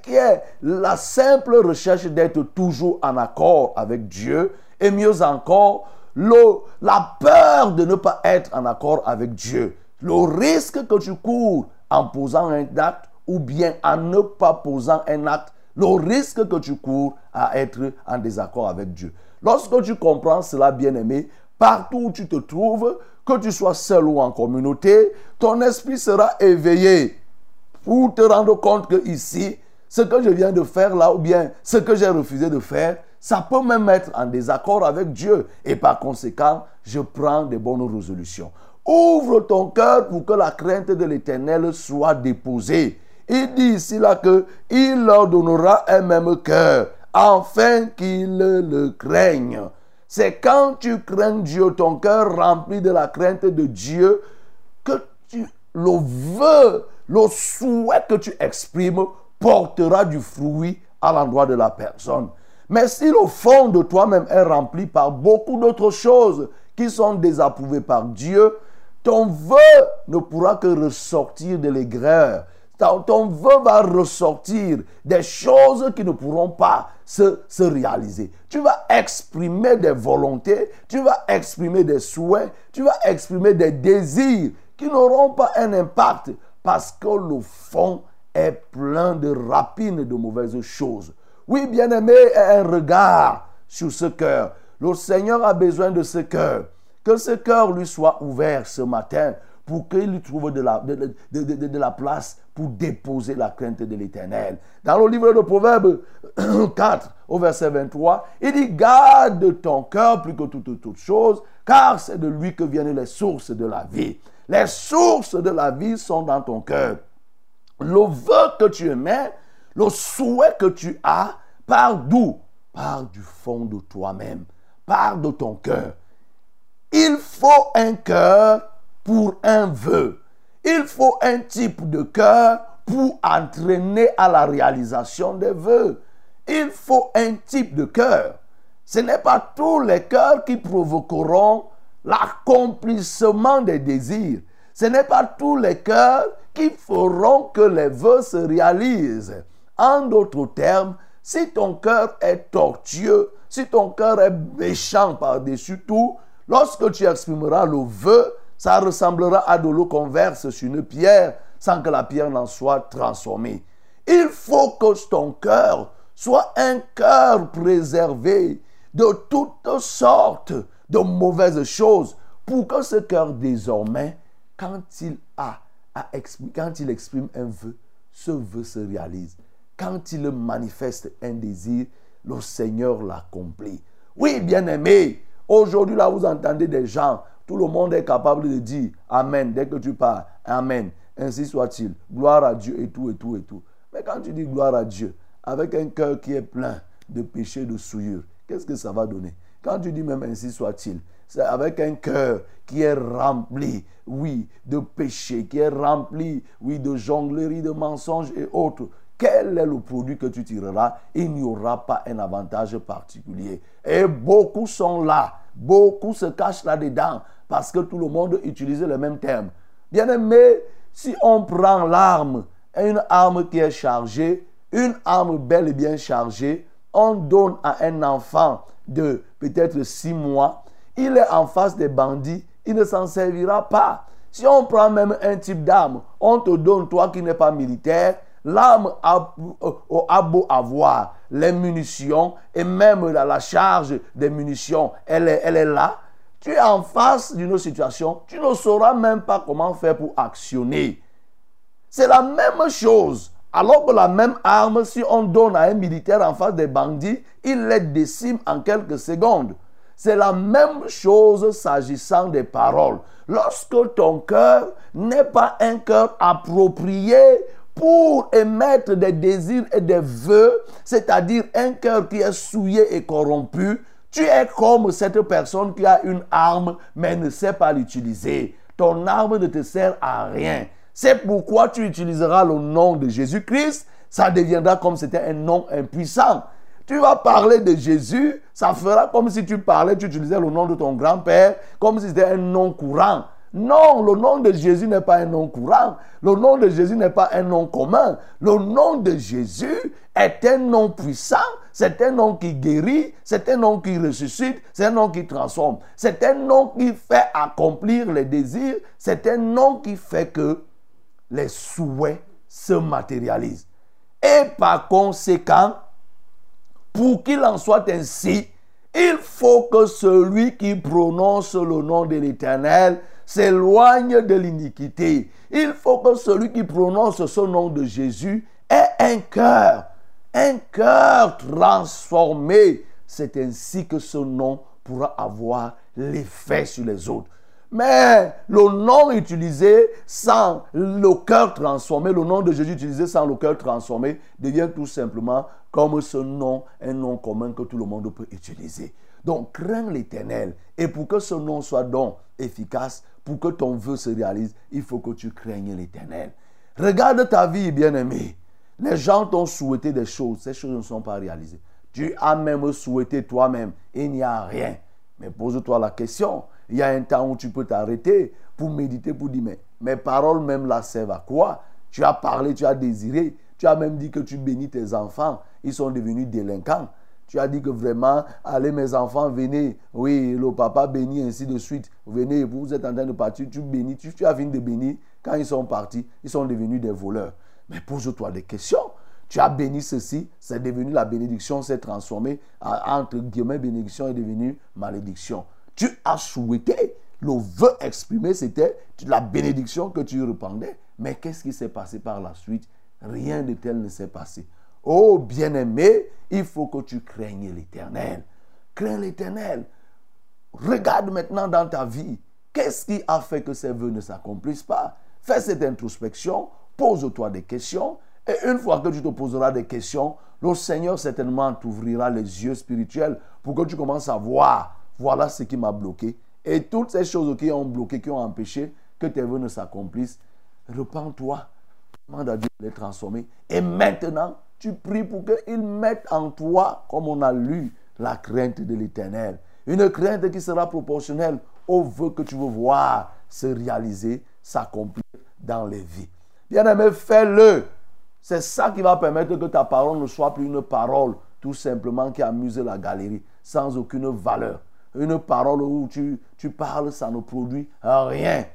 [SPEAKER 3] qui est la simple recherche d'être toujours en accord avec Dieu et mieux encore, la peur de ne pas être en accord avec Dieu. Le risque que tu cours en posant un acte ou bien en ne pas posant un acte, le risque que tu cours à être en désaccord avec Dieu. Lorsque tu comprends cela, bien-aimé, partout où tu te trouves, que tu sois seul ou en communauté, ton esprit sera éveillé pour te rendre compte que ici, ce que je viens de faire là, ou bien ce que j'ai refusé de faire, ça peut même être en désaccord avec Dieu. Et par conséquent, je prends des bonnes résolutions. Ouvre ton cœur pour que la crainte de l'éternel soit déposée. Il dit ici là que il leur donnera un même cœur, afin qu'ils le craignent. C'est quand tu crains Dieu, ton cœur rempli de la crainte de Dieu, que tu le veux, le souhait que tu exprimes portera du fruit à l'endroit de la personne. Mais si le fond de toi-même est rempli par beaucoup d'autres choses qui sont désapprouvées par Dieu, ton vœu ne pourra que ressortir de l'aigreur. Ton, vœu va ressortir des choses qui ne pourront pas se, se réaliser. Tu vas exprimer des volontés, tu vas exprimer des souhaits, tu vas exprimer des désirs qui n'auront pas un impact parce que le fond est plein de rapines de mauvaises choses. Oui, bien-aimé, un regard sur ce cœur. Le Seigneur a besoin de ce cœur. Que ce cœur lui soit ouvert ce matin pour qu'il trouve de la, de- de- de la place pour déposer la crainte de l'éternel. Dans le livre de Proverbes 4, au verset 23, il dit Garde ton cœur plus que toute, toute chose, car c'est de lui que viennent les sources de la vie. Les sources de la vie sont dans ton cœur. Le vœu que tu émets, le souhait que tu as, part d'où? Part du fond de toi-même, part de ton cœur. Il faut un cœur pour un vœu. Il faut un type de cœur pour entraîner à la réalisation des vœux. Il faut un type de cœur. Ce n'est pas tous les cœurs qui provoqueront l'accomplissement des désirs. Ce n'est pas tous les cœurs qui feront que les vœux se réalisent. En d'autres termes, si ton cœur est tortueux, si ton cœur est méchant par-dessus tout, lorsque tu exprimeras le vœu, ça ressemblera à de l'eau qu'on verse sur une pierre sans que la pierre n'en soit transformée. Il faut que ton cœur soit un cœur préservé de toutes sortes de mauvaises choses pour que ce cœur désormais, quand il exprime un vœu, ce vœu se réalise. Quand il manifeste un désir, le Seigneur l'accomplit. Oui, bien-aimé, aujourd'hui là vous entendez des gens, tout le monde est capable de dire Amen dès que tu parles. Amen. Ainsi soit-il. Gloire à Dieu et tout et tout et tout. Mais quand tu dis gloire à Dieu, avec un cœur qui est plein de péché, de souillure, qu'est-ce que ça va donner? Quand tu dis même ainsi soit-il, c'est avec un cœur qui est rempli, oui, de péché, qui est rempli, oui, de jonglerie, de mensonges et autres. Quel est le produit que tu tireras? Il n'y aura pas un avantage particulier. Et beaucoup sont là. Beaucoup se cachent là-dedans parce que tout le monde utilise le même terme. Bien aimé, si on prend l'arme, une arme qui est chargée, une arme bel et bien chargée, on donne à un enfant de peut-être six mois, il est en face des bandits, il ne s'en servira pas. Si on prend même un type d'arme, on te donne, toi qui n'es pas militaire, l'arme a, euh, beau avoir les munitions et même la, charge des munitions, elle est là. Tu es en face d'une situation, tu ne sauras même pas comment faire pour actionner. C'est la même chose. Alors que la même arme, si on donne à un militaire en face des bandits, il les décime en quelques secondes. C'est la même chose s'agissant des paroles. Lorsque ton cœur n'est pas un cœur approprié pour émettre des désirs et des vœux, c'est-à-dire un cœur qui est souillé et corrompu, tu es comme cette personne qui a une arme mais ne sait pas l'utiliser. Ton arme ne te sert à rien. C'est pourquoi tu utiliseras le nom de Jésus-Christ. Ça deviendra comme c'était un nom impuissant. Tu vas parler de Jésus, ça fera comme si tu parlais, tu utilisais le nom de ton grand-père, comme si c'était un nom courant. Non, le nom de Jésus n'est pas un nom courant. Le nom de Jésus n'est pas un nom commun. Le nom de Jésus est un nom puissant. C'est un nom qui guérit. C'est un nom qui ressuscite. C'est un nom qui transforme. C'est un nom qui fait accomplir les désirs. C'est un nom qui fait que les souhaits se matérialisent. Et par conséquent, pour qu'il en soit ainsi, il faut que celui qui prononce le nom de l'Éternel s'éloigne de l'iniquité. Il faut que celui qui prononce ce nom de Jésus ait un cœur, un cœur transformé. C'est ainsi que ce nom pourra avoir l'effet sur les autres. Mais le nom utilisé sans le cœur transformé, le nom de Jésus utilisé sans le cœur transformé, devient tout simplement comme ce nom, un nom commun que tout le monde peut utiliser. Donc, crains l'éternel. Et pour que ce nom soit donc efficace, pour que ton vœu se réalise, il faut que tu craignes l'éternel. Regarde ta vie, bien-aimé. Les gens t'ont souhaité des choses, ces choses ne sont pas réalisées. Tu as même souhaité toi-même, il n'y a rien. Mais pose-toi la question. Il y a un temps où tu peux t'arrêter pour méditer, pour dire, mais mes paroles même là servent à quoi? Tu as parlé, tu as désiré, tu as même dit que tu bénis tes enfants, ils sont devenus délinquants. Tu as dit que vraiment, allez mes enfants, venez, oui, le papa bénit, ainsi de suite. Venez, vous êtes en train de partir, tu bénis, tu, tu as fini de bénir. Quand ils sont partis, ils sont devenus des voleurs. Mais pose-toi des questions. Tu as béni ceci, c'est devenu la bénédiction, s'est transformée entre guillemets, bénédiction est devenue malédiction. Tu as souhaité le vœu exprimé, c'était la bénédiction que tu répandais. Mais qu'est-ce qui s'est passé par la suite? Rien de tel ne s'est passé. Oh bien-aimé, il faut que tu craignes l'éternel. Crains l'éternel. Regarde maintenant dans ta vie. Qu'est-ce qui a fait que ces vœux ne s'accomplissent pas? Fais cette introspection, pose-toi des questions. Et une fois que tu te poseras des questions, le Seigneur certainement t'ouvrira les yeux spirituels pour que tu commences à voir. Voilà ce qui m'a bloqué. Et toutes ces choses qui ont bloqué, qui ont empêché que tes vœux ne s'accomplissent, repends-toi. Demande à Dieu de les transformer. Et maintenant, tu pries pour qu'il mette en toi, comme on a lu, la crainte de l'éternel. Une crainte qui sera proportionnelle au vœu que tu veux voir se réaliser, s'accomplir dans les vies. Bien-aimé, fais-le. C'est ça qui va permettre que ta parole ne soit plus une parole tout simplement qui amuse la galerie, sans aucune valeur. Une parole où tu, tu parles, ça ne produit rien.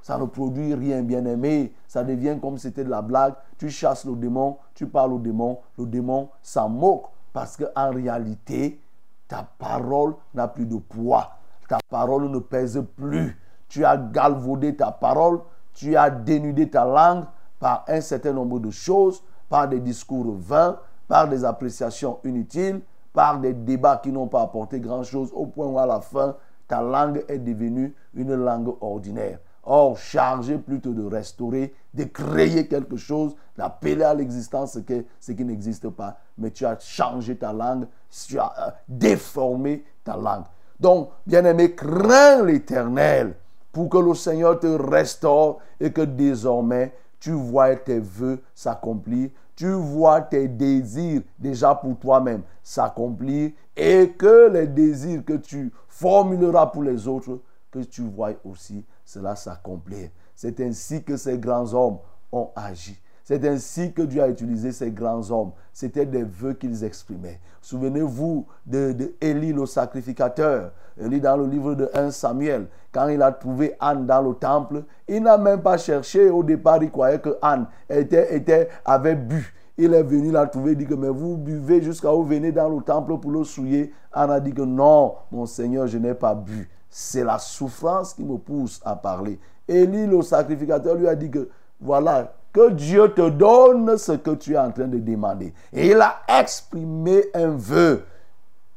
[SPEAKER 3] Ça ne produit rien, bien-aimé. Ça devient comme si c'était de la blague. Tu chasses le démon, tu parles au démon, le démon s'en moque. Parce qu'en réalité, ta parole n'a plus de poids. Ta parole ne pèse plus. Tu as galvaudé ta parole, tu as dénudé ta langue par un certain nombre de choses, par des discours vains, par des appréciations inutiles, par des débats qui n'ont pas apporté grand-chose, au point où à la fin, ta langue est devenue une langue ordinaire. Or, chargé plutôt de restaurer, de créer quelque chose, d'appeler à l'existence ce, qui n'existe pas. Mais tu as changé ta langue, tu as euh, déformé ta langue. Donc, bien-aimé, crains l'éternel pour que le Seigneur te restaure et que désormais tu vois tes voeux s'accomplir, tu vois tes désirs déjà pour toi-même s'accomplir et que les désirs que tu formuleras pour les autres, que tu vois aussi cela s'accomplir. C'est ainsi que ces grands hommes ont agi. C'est ainsi que Dieu a utilisé ces grands hommes. C'était des vœux qu'ils exprimaient. Souvenez-vous de, de le sacrificateur. Élie dans le livre de 1 Samuel, quand il a trouvé Anne dans le temple, il n'a même pas cherché. Au départ, il croyait que Anne était, était, avait bu. Il est venu la trouver, il dit que mais vous buvez jusqu'à où venez dans le temple pour le souiller? Anne a dit que non, mon Seigneur, je n'ai pas bu. C'est la souffrance qui me pousse à parler. Élie, le sacrificateur, lui a dit que voilà, que Dieu te donne ce que tu es en train de demander. Et il a exprimé un vœu.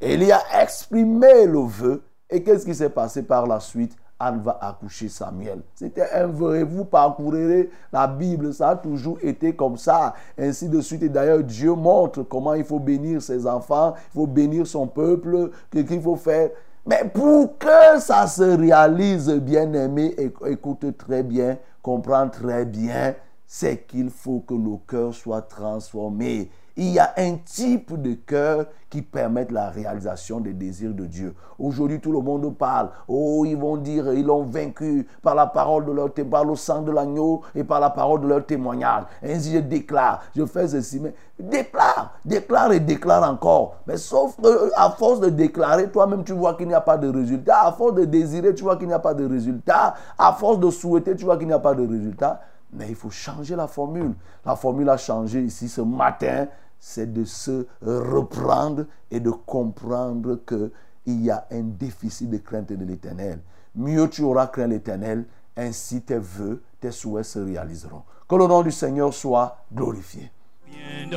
[SPEAKER 3] Élie a exprimé le vœu. Et qu'est-ce qui s'est passé par la suite? Anne va accoucher Samuel. C'était un vœu. Et vous parcourrez la Bible. Ça a toujours été comme ça. Ainsi de suite. Et d'ailleurs, Dieu montre comment il faut bénir ses enfants. Il faut bénir son peuple. Qu'il faut faire. Mais pour que ça se réalise, bien aimé, écoute très bien, comprends très bien, c'est qu'il faut que le cœur soit transformé. Il y a un type de cœur qui permet la réalisation des désirs de Dieu. Aujourd'hui, tout le monde parle. Oh, ils vont dire, ils l'ont vaincu par la parole de leur par le sang de l'agneau et par la parole de leur témoignage. Ainsi, je déclare, je fais ceci, mais déclare, déclare et déclare encore. Mais sauf qu'à force de déclarer, toi-même, tu vois qu'il n'y a pas de résultat. À force de désirer, tu vois qu'il n'y a pas de résultat. À force de souhaiter, tu vois qu'il n'y a pas de résultat. Mais il faut changer la formule. La formule a changé ici ce matin. C'est de se reprendre et de comprendre qu'il y a un déficit de crainte de l'éternel. Mieux tu auras craint l'éternel, ainsi tes voeux, tes souhaits se réaliseront. Que le nom du Seigneur soit glorifié.
[SPEAKER 4] Bien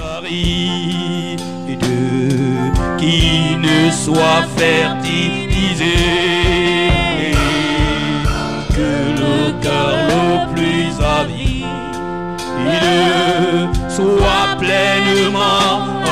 [SPEAKER 4] qui ne soit fertilisé, que le cœur le plus avide Sois pleinement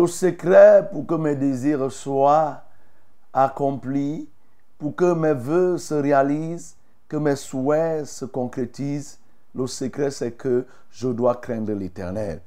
[SPEAKER 3] le secret pour que mes désirs soient accomplis, pour que mes voeux se réalisent, que mes souhaits se concrétisent Le secret, c'est que je dois craindre l'éternel.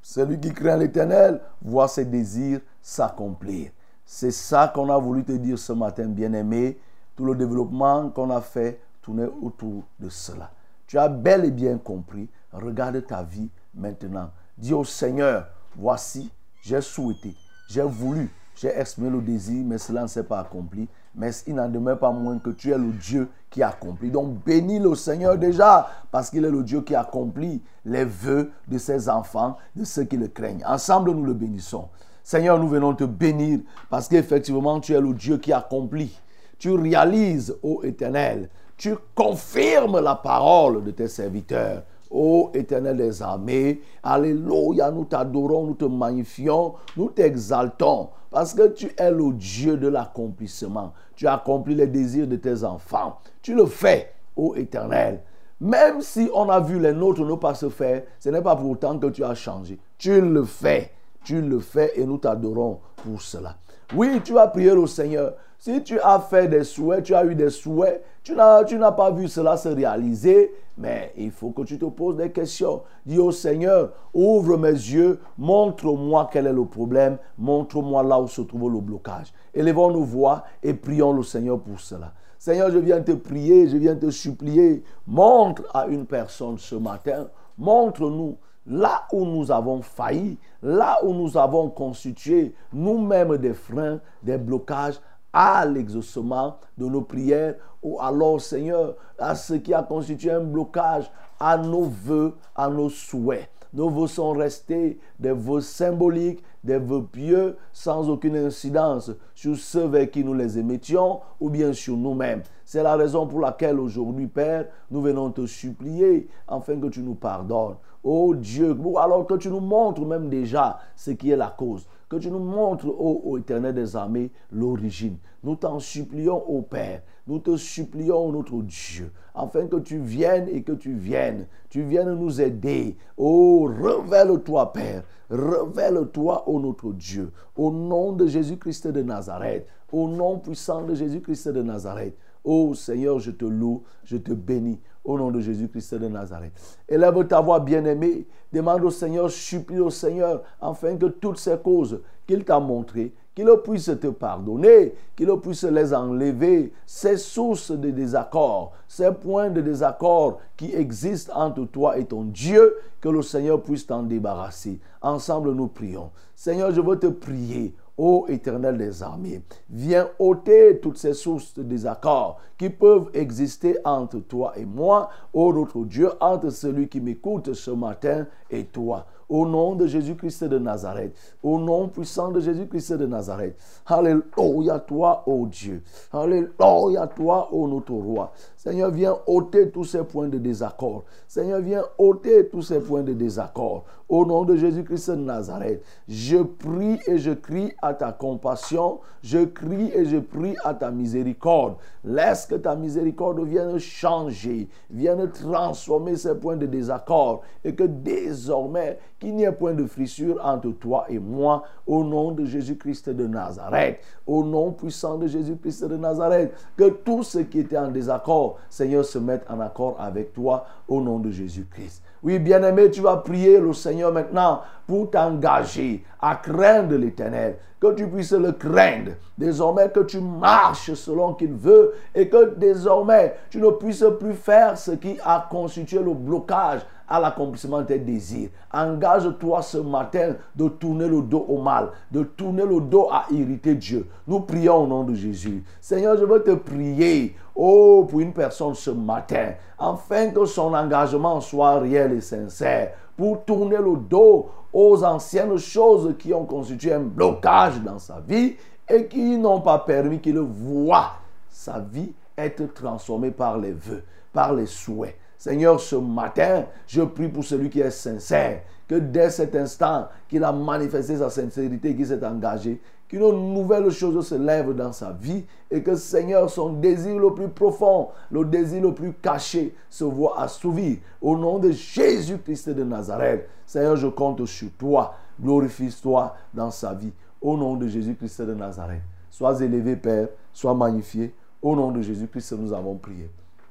[SPEAKER 3] Celui qui craint l'éternel voit ses désirs s'accomplir. C'est ça qu'on a voulu te dire ce matin, bien-aimé. Tout le développement qu'on a fait tournait autour de cela. Tu as bel et bien compris. regarde ta vie maintenant. Dis au Seigneur, voici, j'ai souhaité, j'ai voulu, j'ai exprimé le désir, mais cela ne s'est pas accompli. Mais il n'en demeure pas moins que tu es le Dieu qui accomplit. Donc bénis le Seigneur déjà, parce qu'il est le Dieu qui accomplit les vœux de ses enfants, de ceux qui le craignent. Ensemble, nous le bénissons. Seigneur, nous venons te bénir, parce qu'effectivement, tu es le Dieu qui accomplit. Tu réalises, ô Éternel, tu confirmes la parole de tes serviteurs. Ô Éternel des armées, Alléluia, nous t'adorons, nous te magnifions, nous t'exaltons, parce que tu es le Dieu de l'accomplissement. Tu accomplis les désirs de tes enfants. Tu le fais, ô Éternel. Même si on a vu les nôtres ne pas se faire, ce n'est pas pour autant que tu as changé. Tu le fais. Tu le fais et nous t'adorons pour cela. Oui, tu as prié au Seigneur. Si tu as fait des souhaits, tu as eu des souhaits, tu n'as pas vu cela se réaliser, mais il faut que tu te poses des questions. Dis au Seigneur, ouvre mes yeux, montre-moi quel est le problème, montre-moi là où se trouve le blocage. Élevons nos voix et prions le Seigneur pour cela. Seigneur, je viens te prier, je viens te supplier. Montre à une personne ce matin, montre-nous là où nous avons failli, là où nous avons constitué nous-mêmes des freins, des blocages à l'exaucement de nos prières ou alors, Seigneur, à ce qui a constitué un blocage à nos voeux, à nos souhaits. Nos voeux sont restés des voeux symboliques, des vœux pieux, sans aucune incidence sur ceux vers qui nous les émettions ou bien sur nous-mêmes. C'est la raison pour laquelle aujourd'hui, Père, nous venons te supplier afin que tu nous pardonnes. Oh Dieu, alors que tu nous montres même déjà ce qui est la cause que tu nous montres, ô, éternel des armées, l'origine. Nous t'en supplions, ô Père, nous te supplions, notre Dieu, afin que tu viennes et que tu viennes, tu viennes nous aider. Oh, révèle-toi, Père, révèle-toi, ô notre Dieu, au nom de Jésus-Christ de Nazareth, au nom puissant de Jésus-Christ de Nazareth. Oh Seigneur, je te loue, je te bénis au nom de Jésus-Christ de Nazareth. Élève ta voix bien-aimée, demande au Seigneur, supplie au Seigneur, afin que toutes ces causes qu'il t'a montrées, qu'il puisse te pardonner, qu'il puisse les enlever, ces sources de désaccord, ces points de désaccord qui existent entre toi et ton Dieu, que le Seigneur puisse t'en débarrasser. Ensemble, nous prions. Seigneur, je veux te prier Ô éternel des armées, viens ôter toutes ces sources de désaccord qui peuvent exister entre toi et moi, ô notre Dieu, entre celui qui m'écoute ce matin et toi. Au nom de Jésus-Christ de Nazareth. Au nom puissant de Jésus-Christ de Nazareth. Alléluia toi, ô Dieu. Alléluia toi, ô notre roi. Seigneur, viens ôter tous ces points de désaccord. Seigneur, viens ôter tous ces points de désaccord. Au nom de Jésus-Christ de Nazareth, je prie et je crie à ta compassion. Je crie et je prie à ta miséricorde. Laisse que ta miséricorde vienne changer, vienne transformer ces points de désaccord et que désormais, qu'il n'y ait point de fissure entre toi et moi. Au nom de Jésus-Christ de Nazareth. Au nom puissant de Jésus-Christ de Nazareth. Que tout ce qui était en désaccord Seigneur, se mettre en accord avec toi au nom de Jésus-Christ. Oui, bien-aimé, tu vas prier le Seigneur maintenant pour t'engager à craindre l'Éternel. Que tu puisses le craindre. Désormais que tu marches selon qu'il veut et que désormais tu ne puisses plus faire ce qui a constitué le blocage à l'accomplissement de tes désirs. Engage-toi ce matin de tourner le dos au mal, de tourner le dos à irriter Dieu. Nous prions au nom de Jésus. Seigneur, je veux te prier, oh, pour une personne ce matin, afin que son engagement soit réel et sincère, pour tourner le dos aux anciennes choses qui ont constitué un blocage dans sa vie et qui n'ont pas permis qu'il voie sa vie être transformée par les vœux, par les souhaits. Seigneur, ce matin, je prie pour celui qui est sincère, que dès cet instant qu'il a manifesté sa sincérité, qu'il s'est engagé, qu'une nouvelle chose se lève dans sa vie et que Seigneur, son désir le plus profond, le désir le plus caché, se voit assouvi. Au nom de Jésus-Christ de Nazareth, Seigneur, je compte sur toi. Glorifie-toi dans sa vie. Au nom de Jésus-Christ de Nazareth. Sois élevé, Père. Sois magnifié. Au nom de Jésus-Christ, nous avons prié.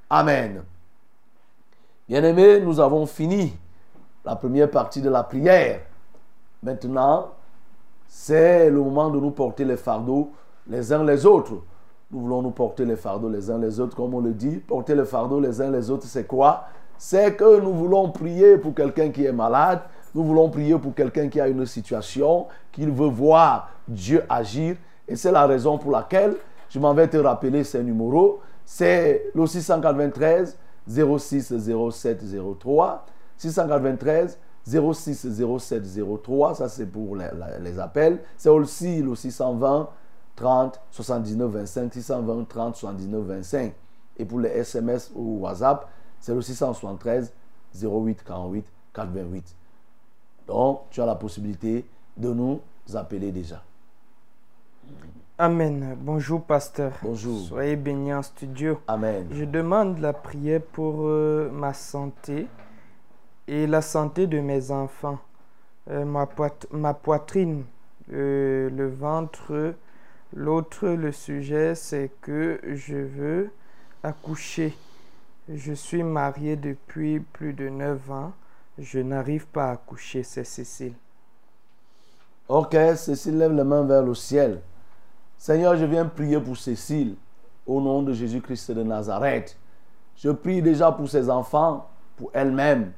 [SPEAKER 3] Amen. Bien-aimés, nous avons fini la première partie de la prière. Maintenant, c'est le moment de nous porter les fardeaux les uns les autres. Nous voulons nous porter les fardeaux les uns les autres, comme on le dit. Porter les fardeaux les uns les autres, c'est quoi? C'est que nous voulons prier pour quelqu'un qui est malade, nous voulons prier pour quelqu'un qui a une situation, qu'il veut voir Dieu agir. Et c'est la raison pour laquelle je m'en vais te rappeler ces numéros. C'est le 693 06 07 03. 693 06 07 03. Ça, c'est pour les, les appels. C'est aussi le 620 30 79 25. 620 30 79 25. Et pour les SMS ou WhatsApp, c'est le 673 08 48 428. Donc, tu as la possibilité de nous appeler déjà.
[SPEAKER 7] Amen. Bonjour, pasteur.
[SPEAKER 3] Bonjour.
[SPEAKER 7] Soyez bénis en studio.
[SPEAKER 3] Amen.
[SPEAKER 7] Je demande la prière pour euh, ma santé et la santé de mes enfants. Euh, ma, poit- ma poitrine, euh, le ventre. L'autre, le sujet, c'est que je veux accoucher. Je suis marié depuis plus de 9 ans. Je n'arrive pas à accoucher, c'est Cécile.
[SPEAKER 3] Ok, Cécile lève les mains vers le ciel. Seigneur, je viens prier pour Cécile au nom de Jésus-Christ de Nazareth. Je prie déjà pour ses enfants, pour elle-même,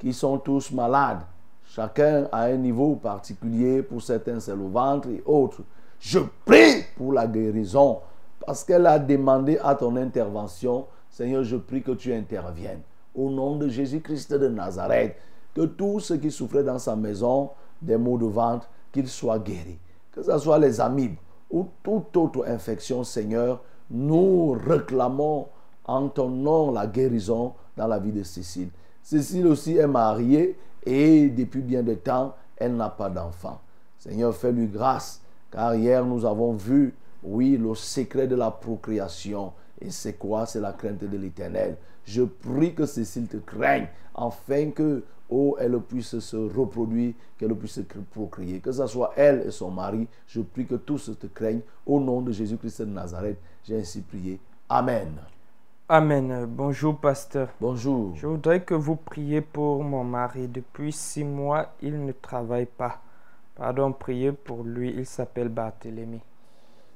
[SPEAKER 3] qui sont tous malades. Chacun à un niveau particulier. Pour certains, c'est le ventre et autres. Je prie pour la guérison parce qu'elle a demandé à ton intervention. Seigneur, je prie que tu interviennes. Au nom de Jésus-Christ de Nazareth, que tous ceux qui souffraient dans sa maison des maux de ventre, qu'ils soient guéris. Que ce soit les amibes ou toute autre infection, Seigneur, nous réclamons en ton nom la guérison dans la vie de Cécile. Cécile aussi est mariée et depuis bien de temps, elle n'a pas d'enfant. Seigneur, fais-lui grâce, car hier nous avons vu, oui, le secret de la procréation. Et c'est quoi? C'est la crainte de l'éternel. Je prie que Cécile te craigne, afin que, oh, elle puisse se reproduire, qu'elle puisse se procréer. Que ce soit elle et son mari, je prie que tous te craignent. Au nom de Jésus-Christ de Nazareth, j'ai ainsi prié. Amen.
[SPEAKER 7] Amen. Bonjour, pasteur.
[SPEAKER 3] Bonjour.
[SPEAKER 7] Je voudrais que vous priez pour mon mari. Depuis six mois, il ne travaille pas. Pardon, priez pour lui. Il s'appelle Barthélemy.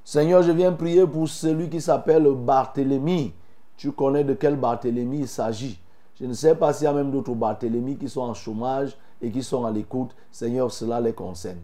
[SPEAKER 3] Seigneur, je viens prier pour celui qui s'appelle Barthélemy. Tu connais de quel Barthélemy il s'agit. Je ne sais pas s'il y a même d'autres Barthélemy qui sont en chômage et qui sont à l'écoute. Seigneur, cela les concerne.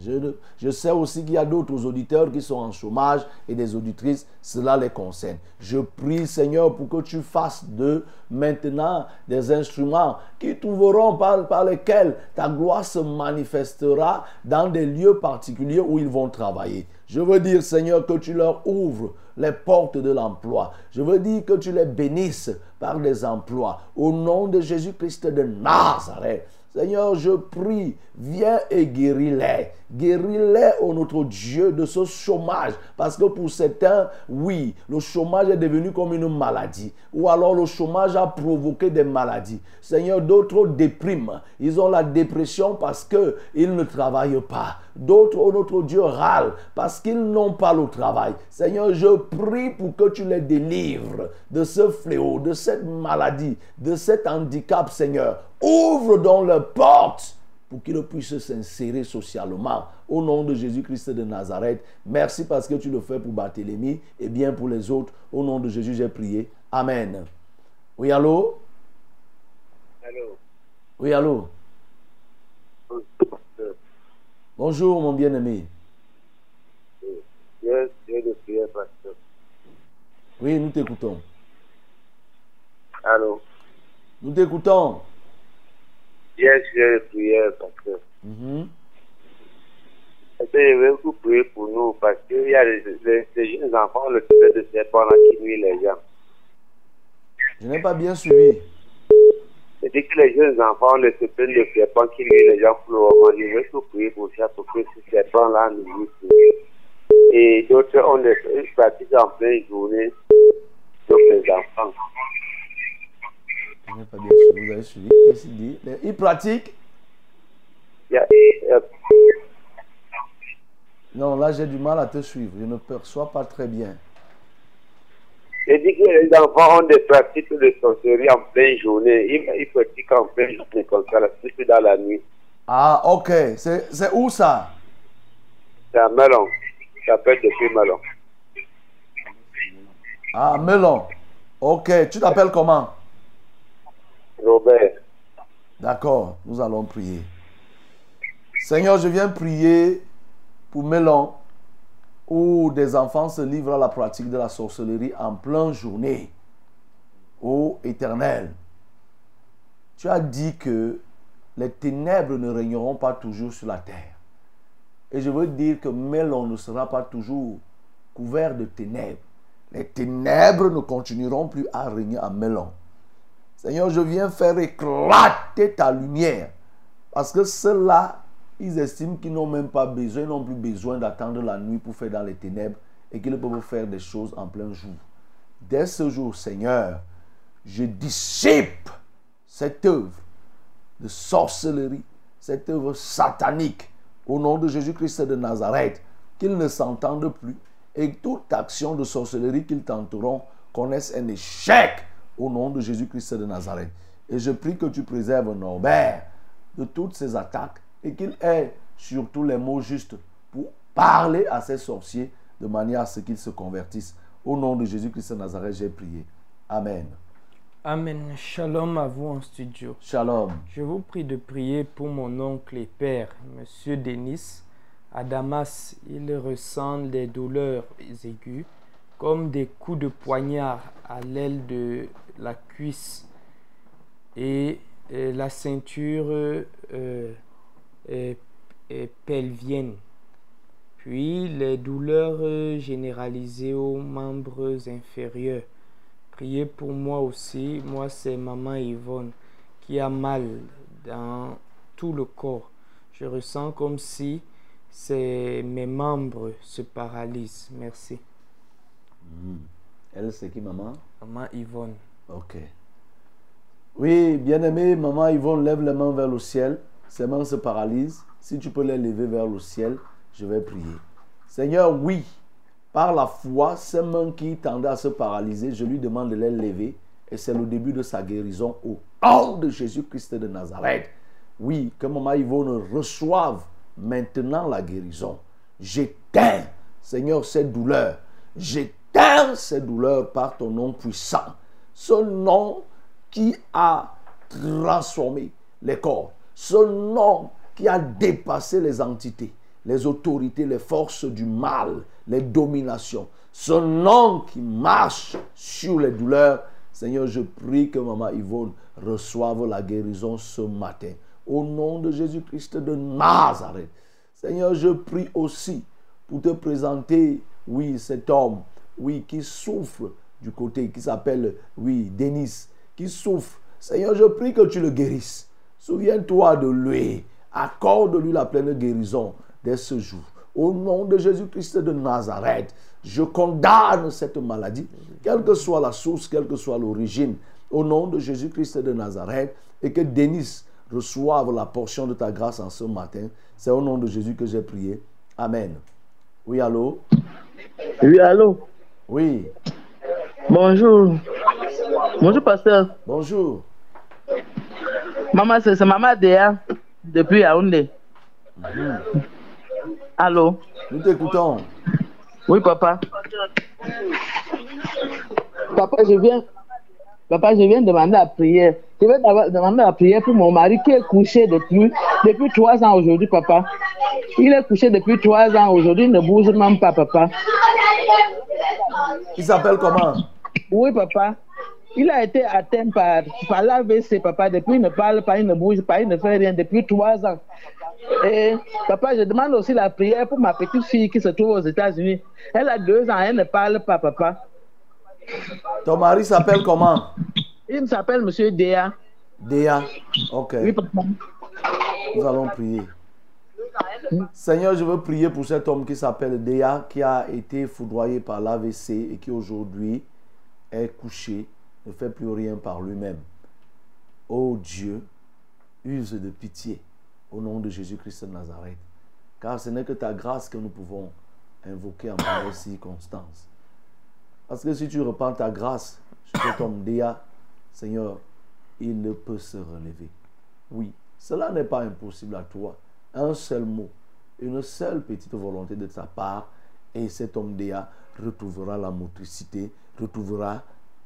[SPEAKER 3] Je, sais aussi qu'il y a d'autres auditeurs qui sont en chômage et des auditrices. Cela les concerne. Je prie, Seigneur, pour que tu fasses de maintenant des instruments qui trouveront par lesquels ta gloire se manifestera dans des lieux particuliers où ils vont travailler. Je veux dire, Seigneur, que tu leur ouvres les portes de l'emploi. Je veux dire que tu les bénisses par des emplois. Au nom de Jésus-Christ de Nazareth. Seigneur, je prie, viens et guéris-les. Guéris-les, ô notre Dieu, de ce chômage. Parce que pour certains, oui, le chômage est devenu comme une maladie. Ou alors le chômage a provoqué des maladies. Seigneur, d'autres dépriment. Ils ont la dépression parce qu'ils ne travaillent pas. D'autres, ô notre Dieu, râlent parce qu'ils n'ont pas le travail. Seigneur, je prie pour que tu les délivres de ce fléau, de cette maladie, de cet handicap, Seigneur. Ouvre donc leurs portes pour qu'ils puissent s'insérer socialement. Au nom de Jésus-Christ de Nazareth, merci parce que tu le fais pour Barthélemy et bien pour les autres. Au nom de Jésus, j'ai prié. Amen. Oui, allô?
[SPEAKER 8] Allô?
[SPEAKER 3] Oui, allô? Bonjour, mon bien-aimé. Oui, nous t'écoutons.
[SPEAKER 8] Allô?
[SPEAKER 3] Nous t'écoutons.
[SPEAKER 8] Dieu, Dieu de prière, pasteur.
[SPEAKER 3] Mhm.
[SPEAKER 8] Est-ce que je vais vous prier pour nous parce qu'il y a des, jeunes enfants, le secret de serpent là qui nuit les gens.
[SPEAKER 3] Je n'ai pas bien suivi.
[SPEAKER 8] C'est dit que les jeunes enfants, le secret de serpent qui nuit les gens pour le moment. Je vais vous prier pour ça pour que ce serpent là nous nuise. Et d'autres ont des ils pratiquent en pleine journée. Donc les enfants.
[SPEAKER 3] Je n'ai pas bien suivi. Vous avez suivi. Qu'est-ce qu'il dit Il pratique Non, là, j'ai du mal à te suivre. Je ne perçois pas très bien.
[SPEAKER 8] J'ai dit que les enfants ont des pratiques de sorcellerie en pleine journée. Ils, ils pratiquent en pleine journée comme ça, surtout dans la nuit.
[SPEAKER 3] Ah, ok. C'est où ça?
[SPEAKER 8] C'est à Melon. Fait depuis Melon.
[SPEAKER 3] Ah, Melon. Ok. Tu t'appelles comment?
[SPEAKER 8] Robert.
[SPEAKER 3] D'accord, nous allons prier. Seigneur, je viens prier pour Mélan, où des enfants se livrent à la pratique de la sorcellerie en pleine journée. Ô Éternel, tu as dit que les ténèbres ne régneront pas toujours sur la terre. Et je veux dire que Mélon ne sera pas toujours couvert de ténèbres. Les ténèbres ne continueront plus à régner à Mélon. Seigneur, je viens faire éclater ta lumière. Parce que ceux-là, ils estiment qu'ils n'ont même pas besoin, n'ont plus besoin d'attendre la nuit pour faire dans les ténèbres et qu'ils peuvent faire des choses en plein jour. Dès ce jour, Seigneur, je dissipe cette œuvre de sorcellerie, cette œuvre satanique, au nom de Jésus-Christ de Nazareth, qu'ils ne s'entendent plus et toute action de sorcellerie qu'ils tenteront connaisse un échec au nom de Jésus-Christ de Nazareth. Et je prie que tu préserves Norbert de toutes ces attaques et qu'il ait surtout les mots justes pour parler à ces sorciers de manière à ce qu'ils se convertissent. Au nom de Jésus-Christ de Nazareth, j'ai prié. Amen.
[SPEAKER 7] Amen. Shalom à vous en studio.
[SPEAKER 3] Shalom.
[SPEAKER 7] Je vous prie de prier pour mon oncle et père, Monsieur Denis. À Damas, il ressent des douleurs aiguës, comme des coups de poignard à l'aile de la cuisse et euh, la ceinture euh, euh, pelvienne. Puis les douleurs généralisées aux membres inférieurs. Priez pour moi aussi. Moi, c'est maman Yvonne qui a mal dans tout le corps. Je ressens comme si mes membres se paralysent. Merci.
[SPEAKER 3] Hmm. Elle, c'est qui, maman?
[SPEAKER 7] Maman Yvonne.
[SPEAKER 3] Ok. Oui, bien-aimé, maman Yvonne, lève les mains vers le ciel. Ses mains se paralysent. Si tu peux les lever vers le ciel, je vais prier. Seigneur, oui, par la foi, ces mains qui tendaient à se paralyser, je lui demande de les lever. Et c'est le début de sa guérison au nom de Jésus-Christ de Nazareth. Oui, que maman Yvonne reçoive maintenant la guérison. J'éteins, Seigneur, cette douleur. J'éteins ces douleurs par ton nom puissant. Ce nom qui a transformé les corps. Ce nom qui a dépassé les entités, les autorités, les forces du mal, les dominations. Ce nom qui marche sur les douleurs. Seigneur, je prie que Maman Yvonne reçoive la guérison ce matin. Au nom de Jésus-Christ de Nazareth. Seigneur, je prie aussi pour te présenter, oui, cet homme, oui, qui souffre du côté, qui s'appelle, oui, Denis, qui souffre. Seigneur, je prie que tu le guérisses. Souviens-toi de lui. Accorde-lui la pleine guérison dès ce jour. Au nom de Jésus-Christ de Nazareth, je condamne cette maladie, quelle que soit la source, quelle que soit l'origine, au nom de Jésus-Christ de Nazareth, et que Denis reçoive la portion de ta grâce en ce matin. C'est au nom de Jésus que j'ai prié. Amen. Oui, allô?
[SPEAKER 9] Oui, allô?
[SPEAKER 3] Oui.
[SPEAKER 9] Bonjour. Bonjour, pasteur.
[SPEAKER 3] Bonjour.
[SPEAKER 9] Maman, c'est c'est Maman Déa, depuis Yaoundé. Allô?
[SPEAKER 3] Nous t'écoutons.
[SPEAKER 9] Oui, papa. Papa, je viens. Papa, je viens demander la prière. Je vais demander la prière pour mon mari qui est couché depuis, depuis trois ans aujourd'hui, papa. Il est couché depuis trois ans aujourd'hui, il ne bouge même pas, papa.
[SPEAKER 3] Il s'appelle comment?
[SPEAKER 9] Oui, papa. Il a été atteint par, par l'AVC, papa. Depuis, il ne parle pas, il ne bouge pas, il ne fait rien depuis trois ans. Et papa, je demande aussi la prière pour ma petite fille qui se trouve aux États-Unis. Elle a deux ans, elle ne parle pas, papa.
[SPEAKER 3] Ton mari s'appelle comment?
[SPEAKER 9] Il s'appelle Monsieur Déa.
[SPEAKER 3] Déa. Ok.
[SPEAKER 9] Oui, papa.
[SPEAKER 3] Nous allons prier. Seigneur, je veux prier pour cet homme qui s'appelle Déa, qui a été foudroyé par l'AVC et qui aujourd'hui est couché, ne fait plus rien par lui-même. Ô Dieu, use de pitié au nom de Jésus-Christ de Nazareth. Car ce n'est que ta grâce que nous pouvons invoquer en pareille circonstance. Parce que si tu reprends ta grâce cet homme Déa, Seigneur, il peut se relever. Oui, cela n'est pas impossible à toi. Un seul mot, une seule petite volonté de ta part, et cet homme Déa retrouvera la motricité, retrouvera,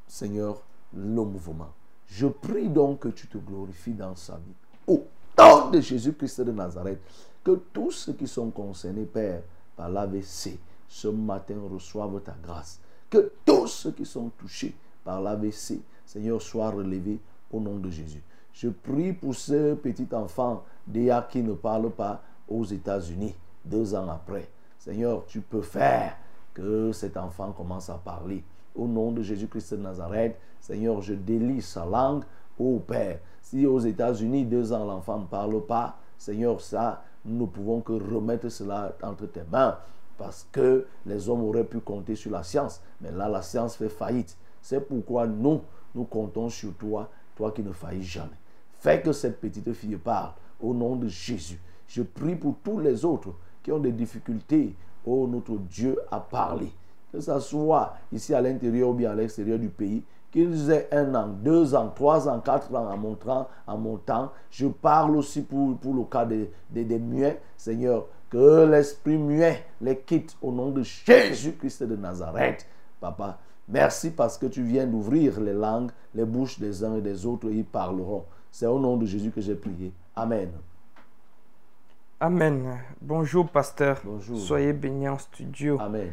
[SPEAKER 3] Seigneur, le mouvement. Je prie donc que tu te glorifies dans sa vie. Au nom de Jésus-Christ de Nazareth, que tous ceux qui sont concernés, Père, par l'AVC, ce matin reçoivent ta grâce. Que tous ceux qui sont touchés par l'AVC, Seigneur, soient relevés au nom de Jésus. Je prie pour ce petit enfant d'Ia qui ne parle pas aux États-Unis, deux ans après. Seigneur, tu peux faire que cet enfant commence à parler. Au nom de Jésus-Christ de Nazareth, Seigneur, je délie sa langue au Père. Si aux États-Unis, deux ans, l'enfant ne parle pas, Seigneur, ça, nous ne pouvons que remettre cela entre tes mains. Parce que les hommes auraient pu compter sur la science. Mais là, la science fait faillite. C'est pourquoi nous, nous comptons sur toi, toi qui ne faillis jamais. Fais que cette petite fille parle au nom de Jésus. Je prie pour tous les autres qui ont des difficultés, oh notre Dieu, à parler. Que ce soit ici à l'intérieur ou bien à l'extérieur du pays, qu'ils aient un an, deux ans, trois ans, quatre ans en montrant, en montant. Je parle aussi pour, pour le cas des, des, des muets, Seigneur, que l'esprit muet les quitte au nom de Jésus-Christ de Nazareth. Papa, merci parce que tu viens d'ouvrir les langues, les bouches des uns et des autres, et ils parleront. C'est au nom de Jésus que j'ai prié. Amen.
[SPEAKER 7] Amen. Bonjour, pasteur.
[SPEAKER 3] Bonjour.
[SPEAKER 7] Soyez bénis en studio.
[SPEAKER 3] Amen.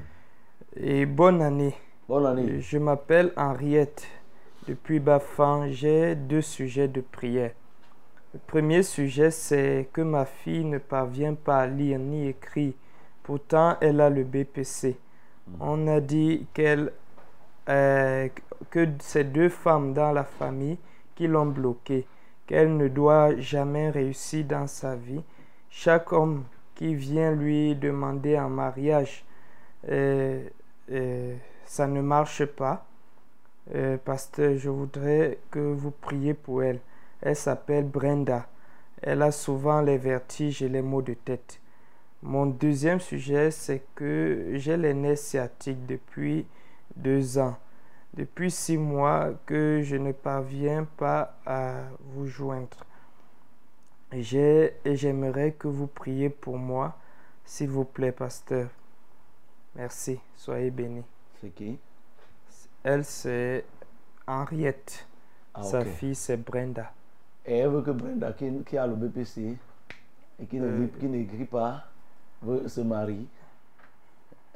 [SPEAKER 7] Et bonne année.
[SPEAKER 3] Bonne année.
[SPEAKER 7] Je m'appelle Henriette. Depuis Bafan, j'ai deux sujets de prière. Le premier sujet, c'est que ma fille ne parvient pas à lire ni écrire. Pourtant, elle a le BPC. On a dit qu'elle, euh, que c'est deux femmes dans la famille qui l'ont bloquée, qu'elle ne doit jamais réussir dans sa vie. Chaque homme qui vient lui demander en mariage, euh, euh, ça ne marche pas. Pasteur, je voudrais que vous priez pour elle. Elle s'appelle Brenda. Elle a souvent les vertiges et les maux de tête. Mon deuxième sujet, c'est que j'ai les nerfs sciatiques depuis deux ans. Depuis six mois que je ne parviens pas à vous joindre. J'ai- Et j'aimerais que vous priez pour moi, s'il vous plaît, pasteur. Merci. Soyez bénis.
[SPEAKER 3] C'est qui?
[SPEAKER 7] Elle, c'est Henriette.
[SPEAKER 3] Ah,
[SPEAKER 7] Sa fille, c'est Brenda.
[SPEAKER 3] Et elle veut que Brenda, qui, qui a le BPC et qui
[SPEAKER 7] Euh.
[SPEAKER 3] n'écrit pas, veut se marier.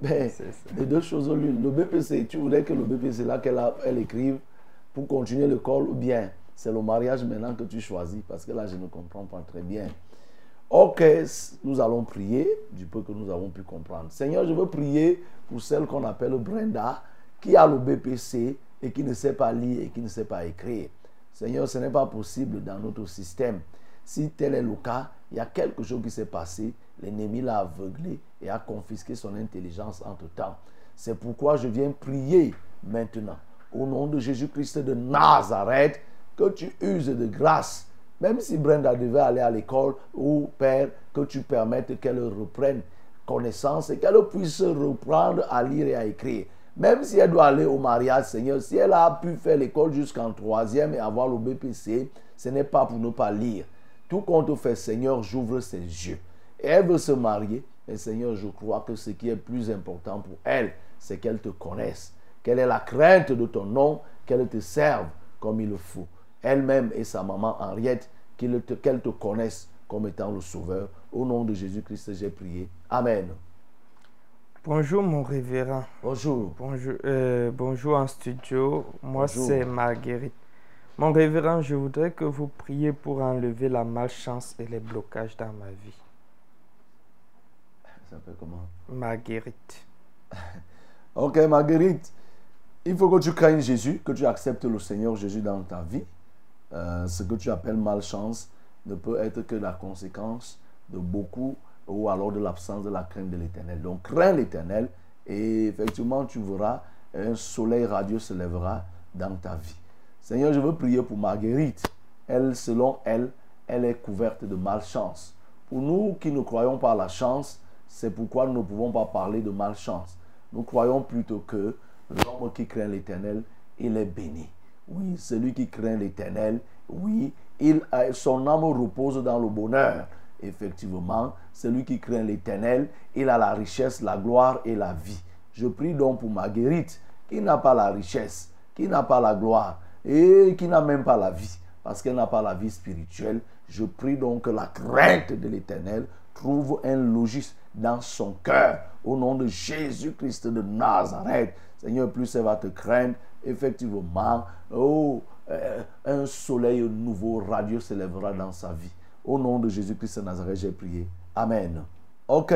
[SPEAKER 3] ben,
[SPEAKER 7] C'est ça.
[SPEAKER 3] les deux choses au l'une. Le BPC, tu voudrais que le BPC là qu'elle elle écrive pour continuer l'école ou bien c'est le mariage maintenant que tu choisis parce que là je ne comprends pas très bien. Ok, nous allons prier du peu que nous avons pu comprendre. Seigneur, je veux prier pour celle qu'on appelle Brenda qui a le BPC et qui ne sait pas lire et qui ne sait pas écrire. Seigneur, ce n'est pas possible dans notre système. Si tel est le cas, il y a quelque chose qui s'est passé. L'ennemi l'a aveuglé et a confisqué son intelligence entre-temps. C'est pourquoi je viens prier maintenant, au nom de Jésus-Christ de Nazareth, que tu uses de grâce. Même si Brenda devait aller à l'école, ou Père, que tu permettes qu'elle reprenne connaissance et qu'elle puisse reprendre à lire et à écrire. Même si elle doit aller au mariage, Seigneur, si elle a pu faire l'école jusqu'en troisième et avoir le BPC, ce n'est pas pour ne pas lire. Tout compte fait, Seigneur, j'ouvre ses yeux. Elle veut se marier. Et Seigneur, je crois que ce qui est plus important pour elle, c'est qu'elle te connaisse. Qu'elle ait la crainte de ton nom, qu'elle te serve comme il faut. Elle-même et sa maman Henriette, qu'elle te, qu'elle te connaisse comme étant le Sauveur. Au nom de Jésus-Christ, j'ai prié. Amen.
[SPEAKER 7] Bonjour, mon révérend.
[SPEAKER 3] Bonjour.
[SPEAKER 7] Bonjour, euh, bonjour en studio. Moi, c'est Marguerite. Mon révérend, je voudrais que vous priez pour enlever la malchance et les blocages dans ma vie.
[SPEAKER 3] Ça s'appelle comment?
[SPEAKER 7] Marguerite.
[SPEAKER 3] Ok, Marguerite, il faut que tu craignes Jésus, que tu acceptes le Seigneur Jésus dans ta vie. Euh, ce que tu appelles malchance ne peut être que la conséquence de beaucoup ou alors de l'absence de la crainte de l'éternel. Donc, crains l'éternel et effectivement, tu verras un soleil radieux se lèvera dans ta vie. Seigneur, je veux prier pour Marguerite. Elle, selon elle, elle est couverte de malchance. Pour nous qui ne croyons pas à la chance, c'est pourquoi nous ne pouvons pas parler de malchance. Nous croyons plutôt que l'homme qui craint l'éternel, il est béni. Oui, celui qui craint l'éternel, oui, il son âme repose dans le bonheur. Effectivement, celui qui craint l'éternel, il a la richesse, la gloire et la vie. Je prie donc pour Marguerite, qui n'a pas la richesse, qui n'a pas la gloire et qui n'a même pas la vie, parce qu'elle n'a pas la vie spirituelle, je prie donc que la crainte de l'Éternel trouve un logis dans son cœur. Au nom de Jésus-Christ de Nazareth, Seigneur, plus elle va te craindre, effectivement, oh, euh, un soleil nouveau, radieux s'élèvera dans sa vie. Au nom de Jésus-Christ de Nazareth, j'ai prié. Amen. Ok.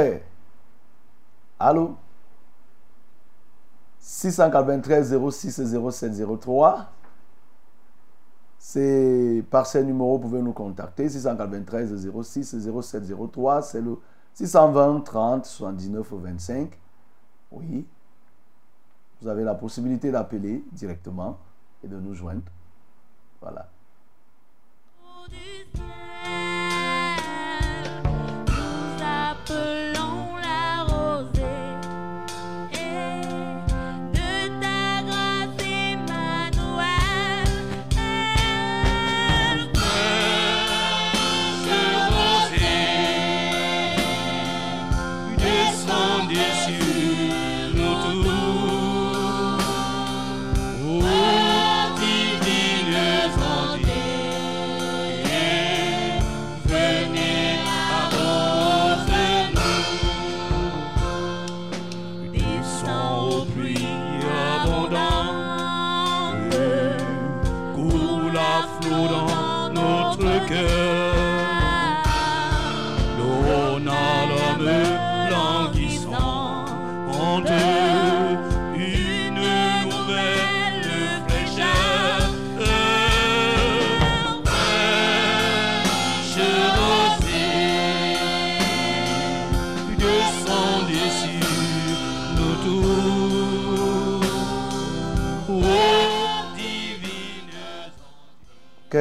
[SPEAKER 3] Allô? 693 06 07 03. C'est par ces numéros, vous pouvez nous contacter. 693 06 07 03. C'est le 620 30 79 25. Oui. Vous avez la possibilité d'appeler directement et de nous joindre. Voilà.
[SPEAKER 4] Nous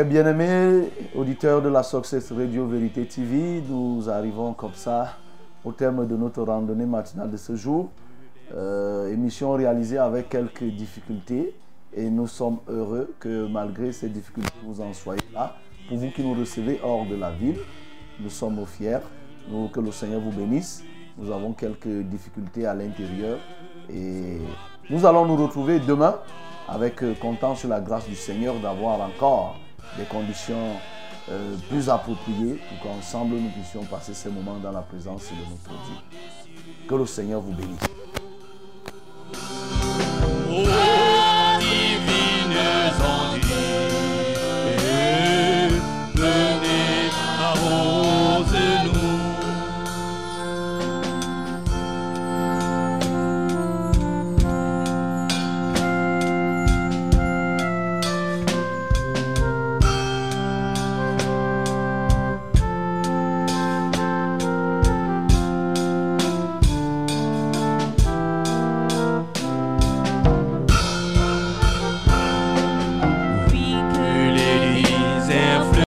[SPEAKER 3] bien-aimés auditeurs de la Success Radio Vérité TV, nous arrivons comme ça au terme de notre randonnée matinale de ce jour. Euh, émission réalisée avec quelques difficultés et nous sommes heureux que malgré ces difficultés, vous en soyez là. Pour vous qui nous recevez hors de la ville, nous sommes fiers. Nous, que le Seigneur vous bénisse. Nous avons quelques difficultés à l'intérieur et nous allons nous retrouver demain avec euh, comptant sur la grâce du Seigneur d'avoir encore des conditions euh, plus appropriées pour qu'ensemble nous puissions passer ces moments dans la présence de notre Dieu. Que le Seigneur vous bénisse.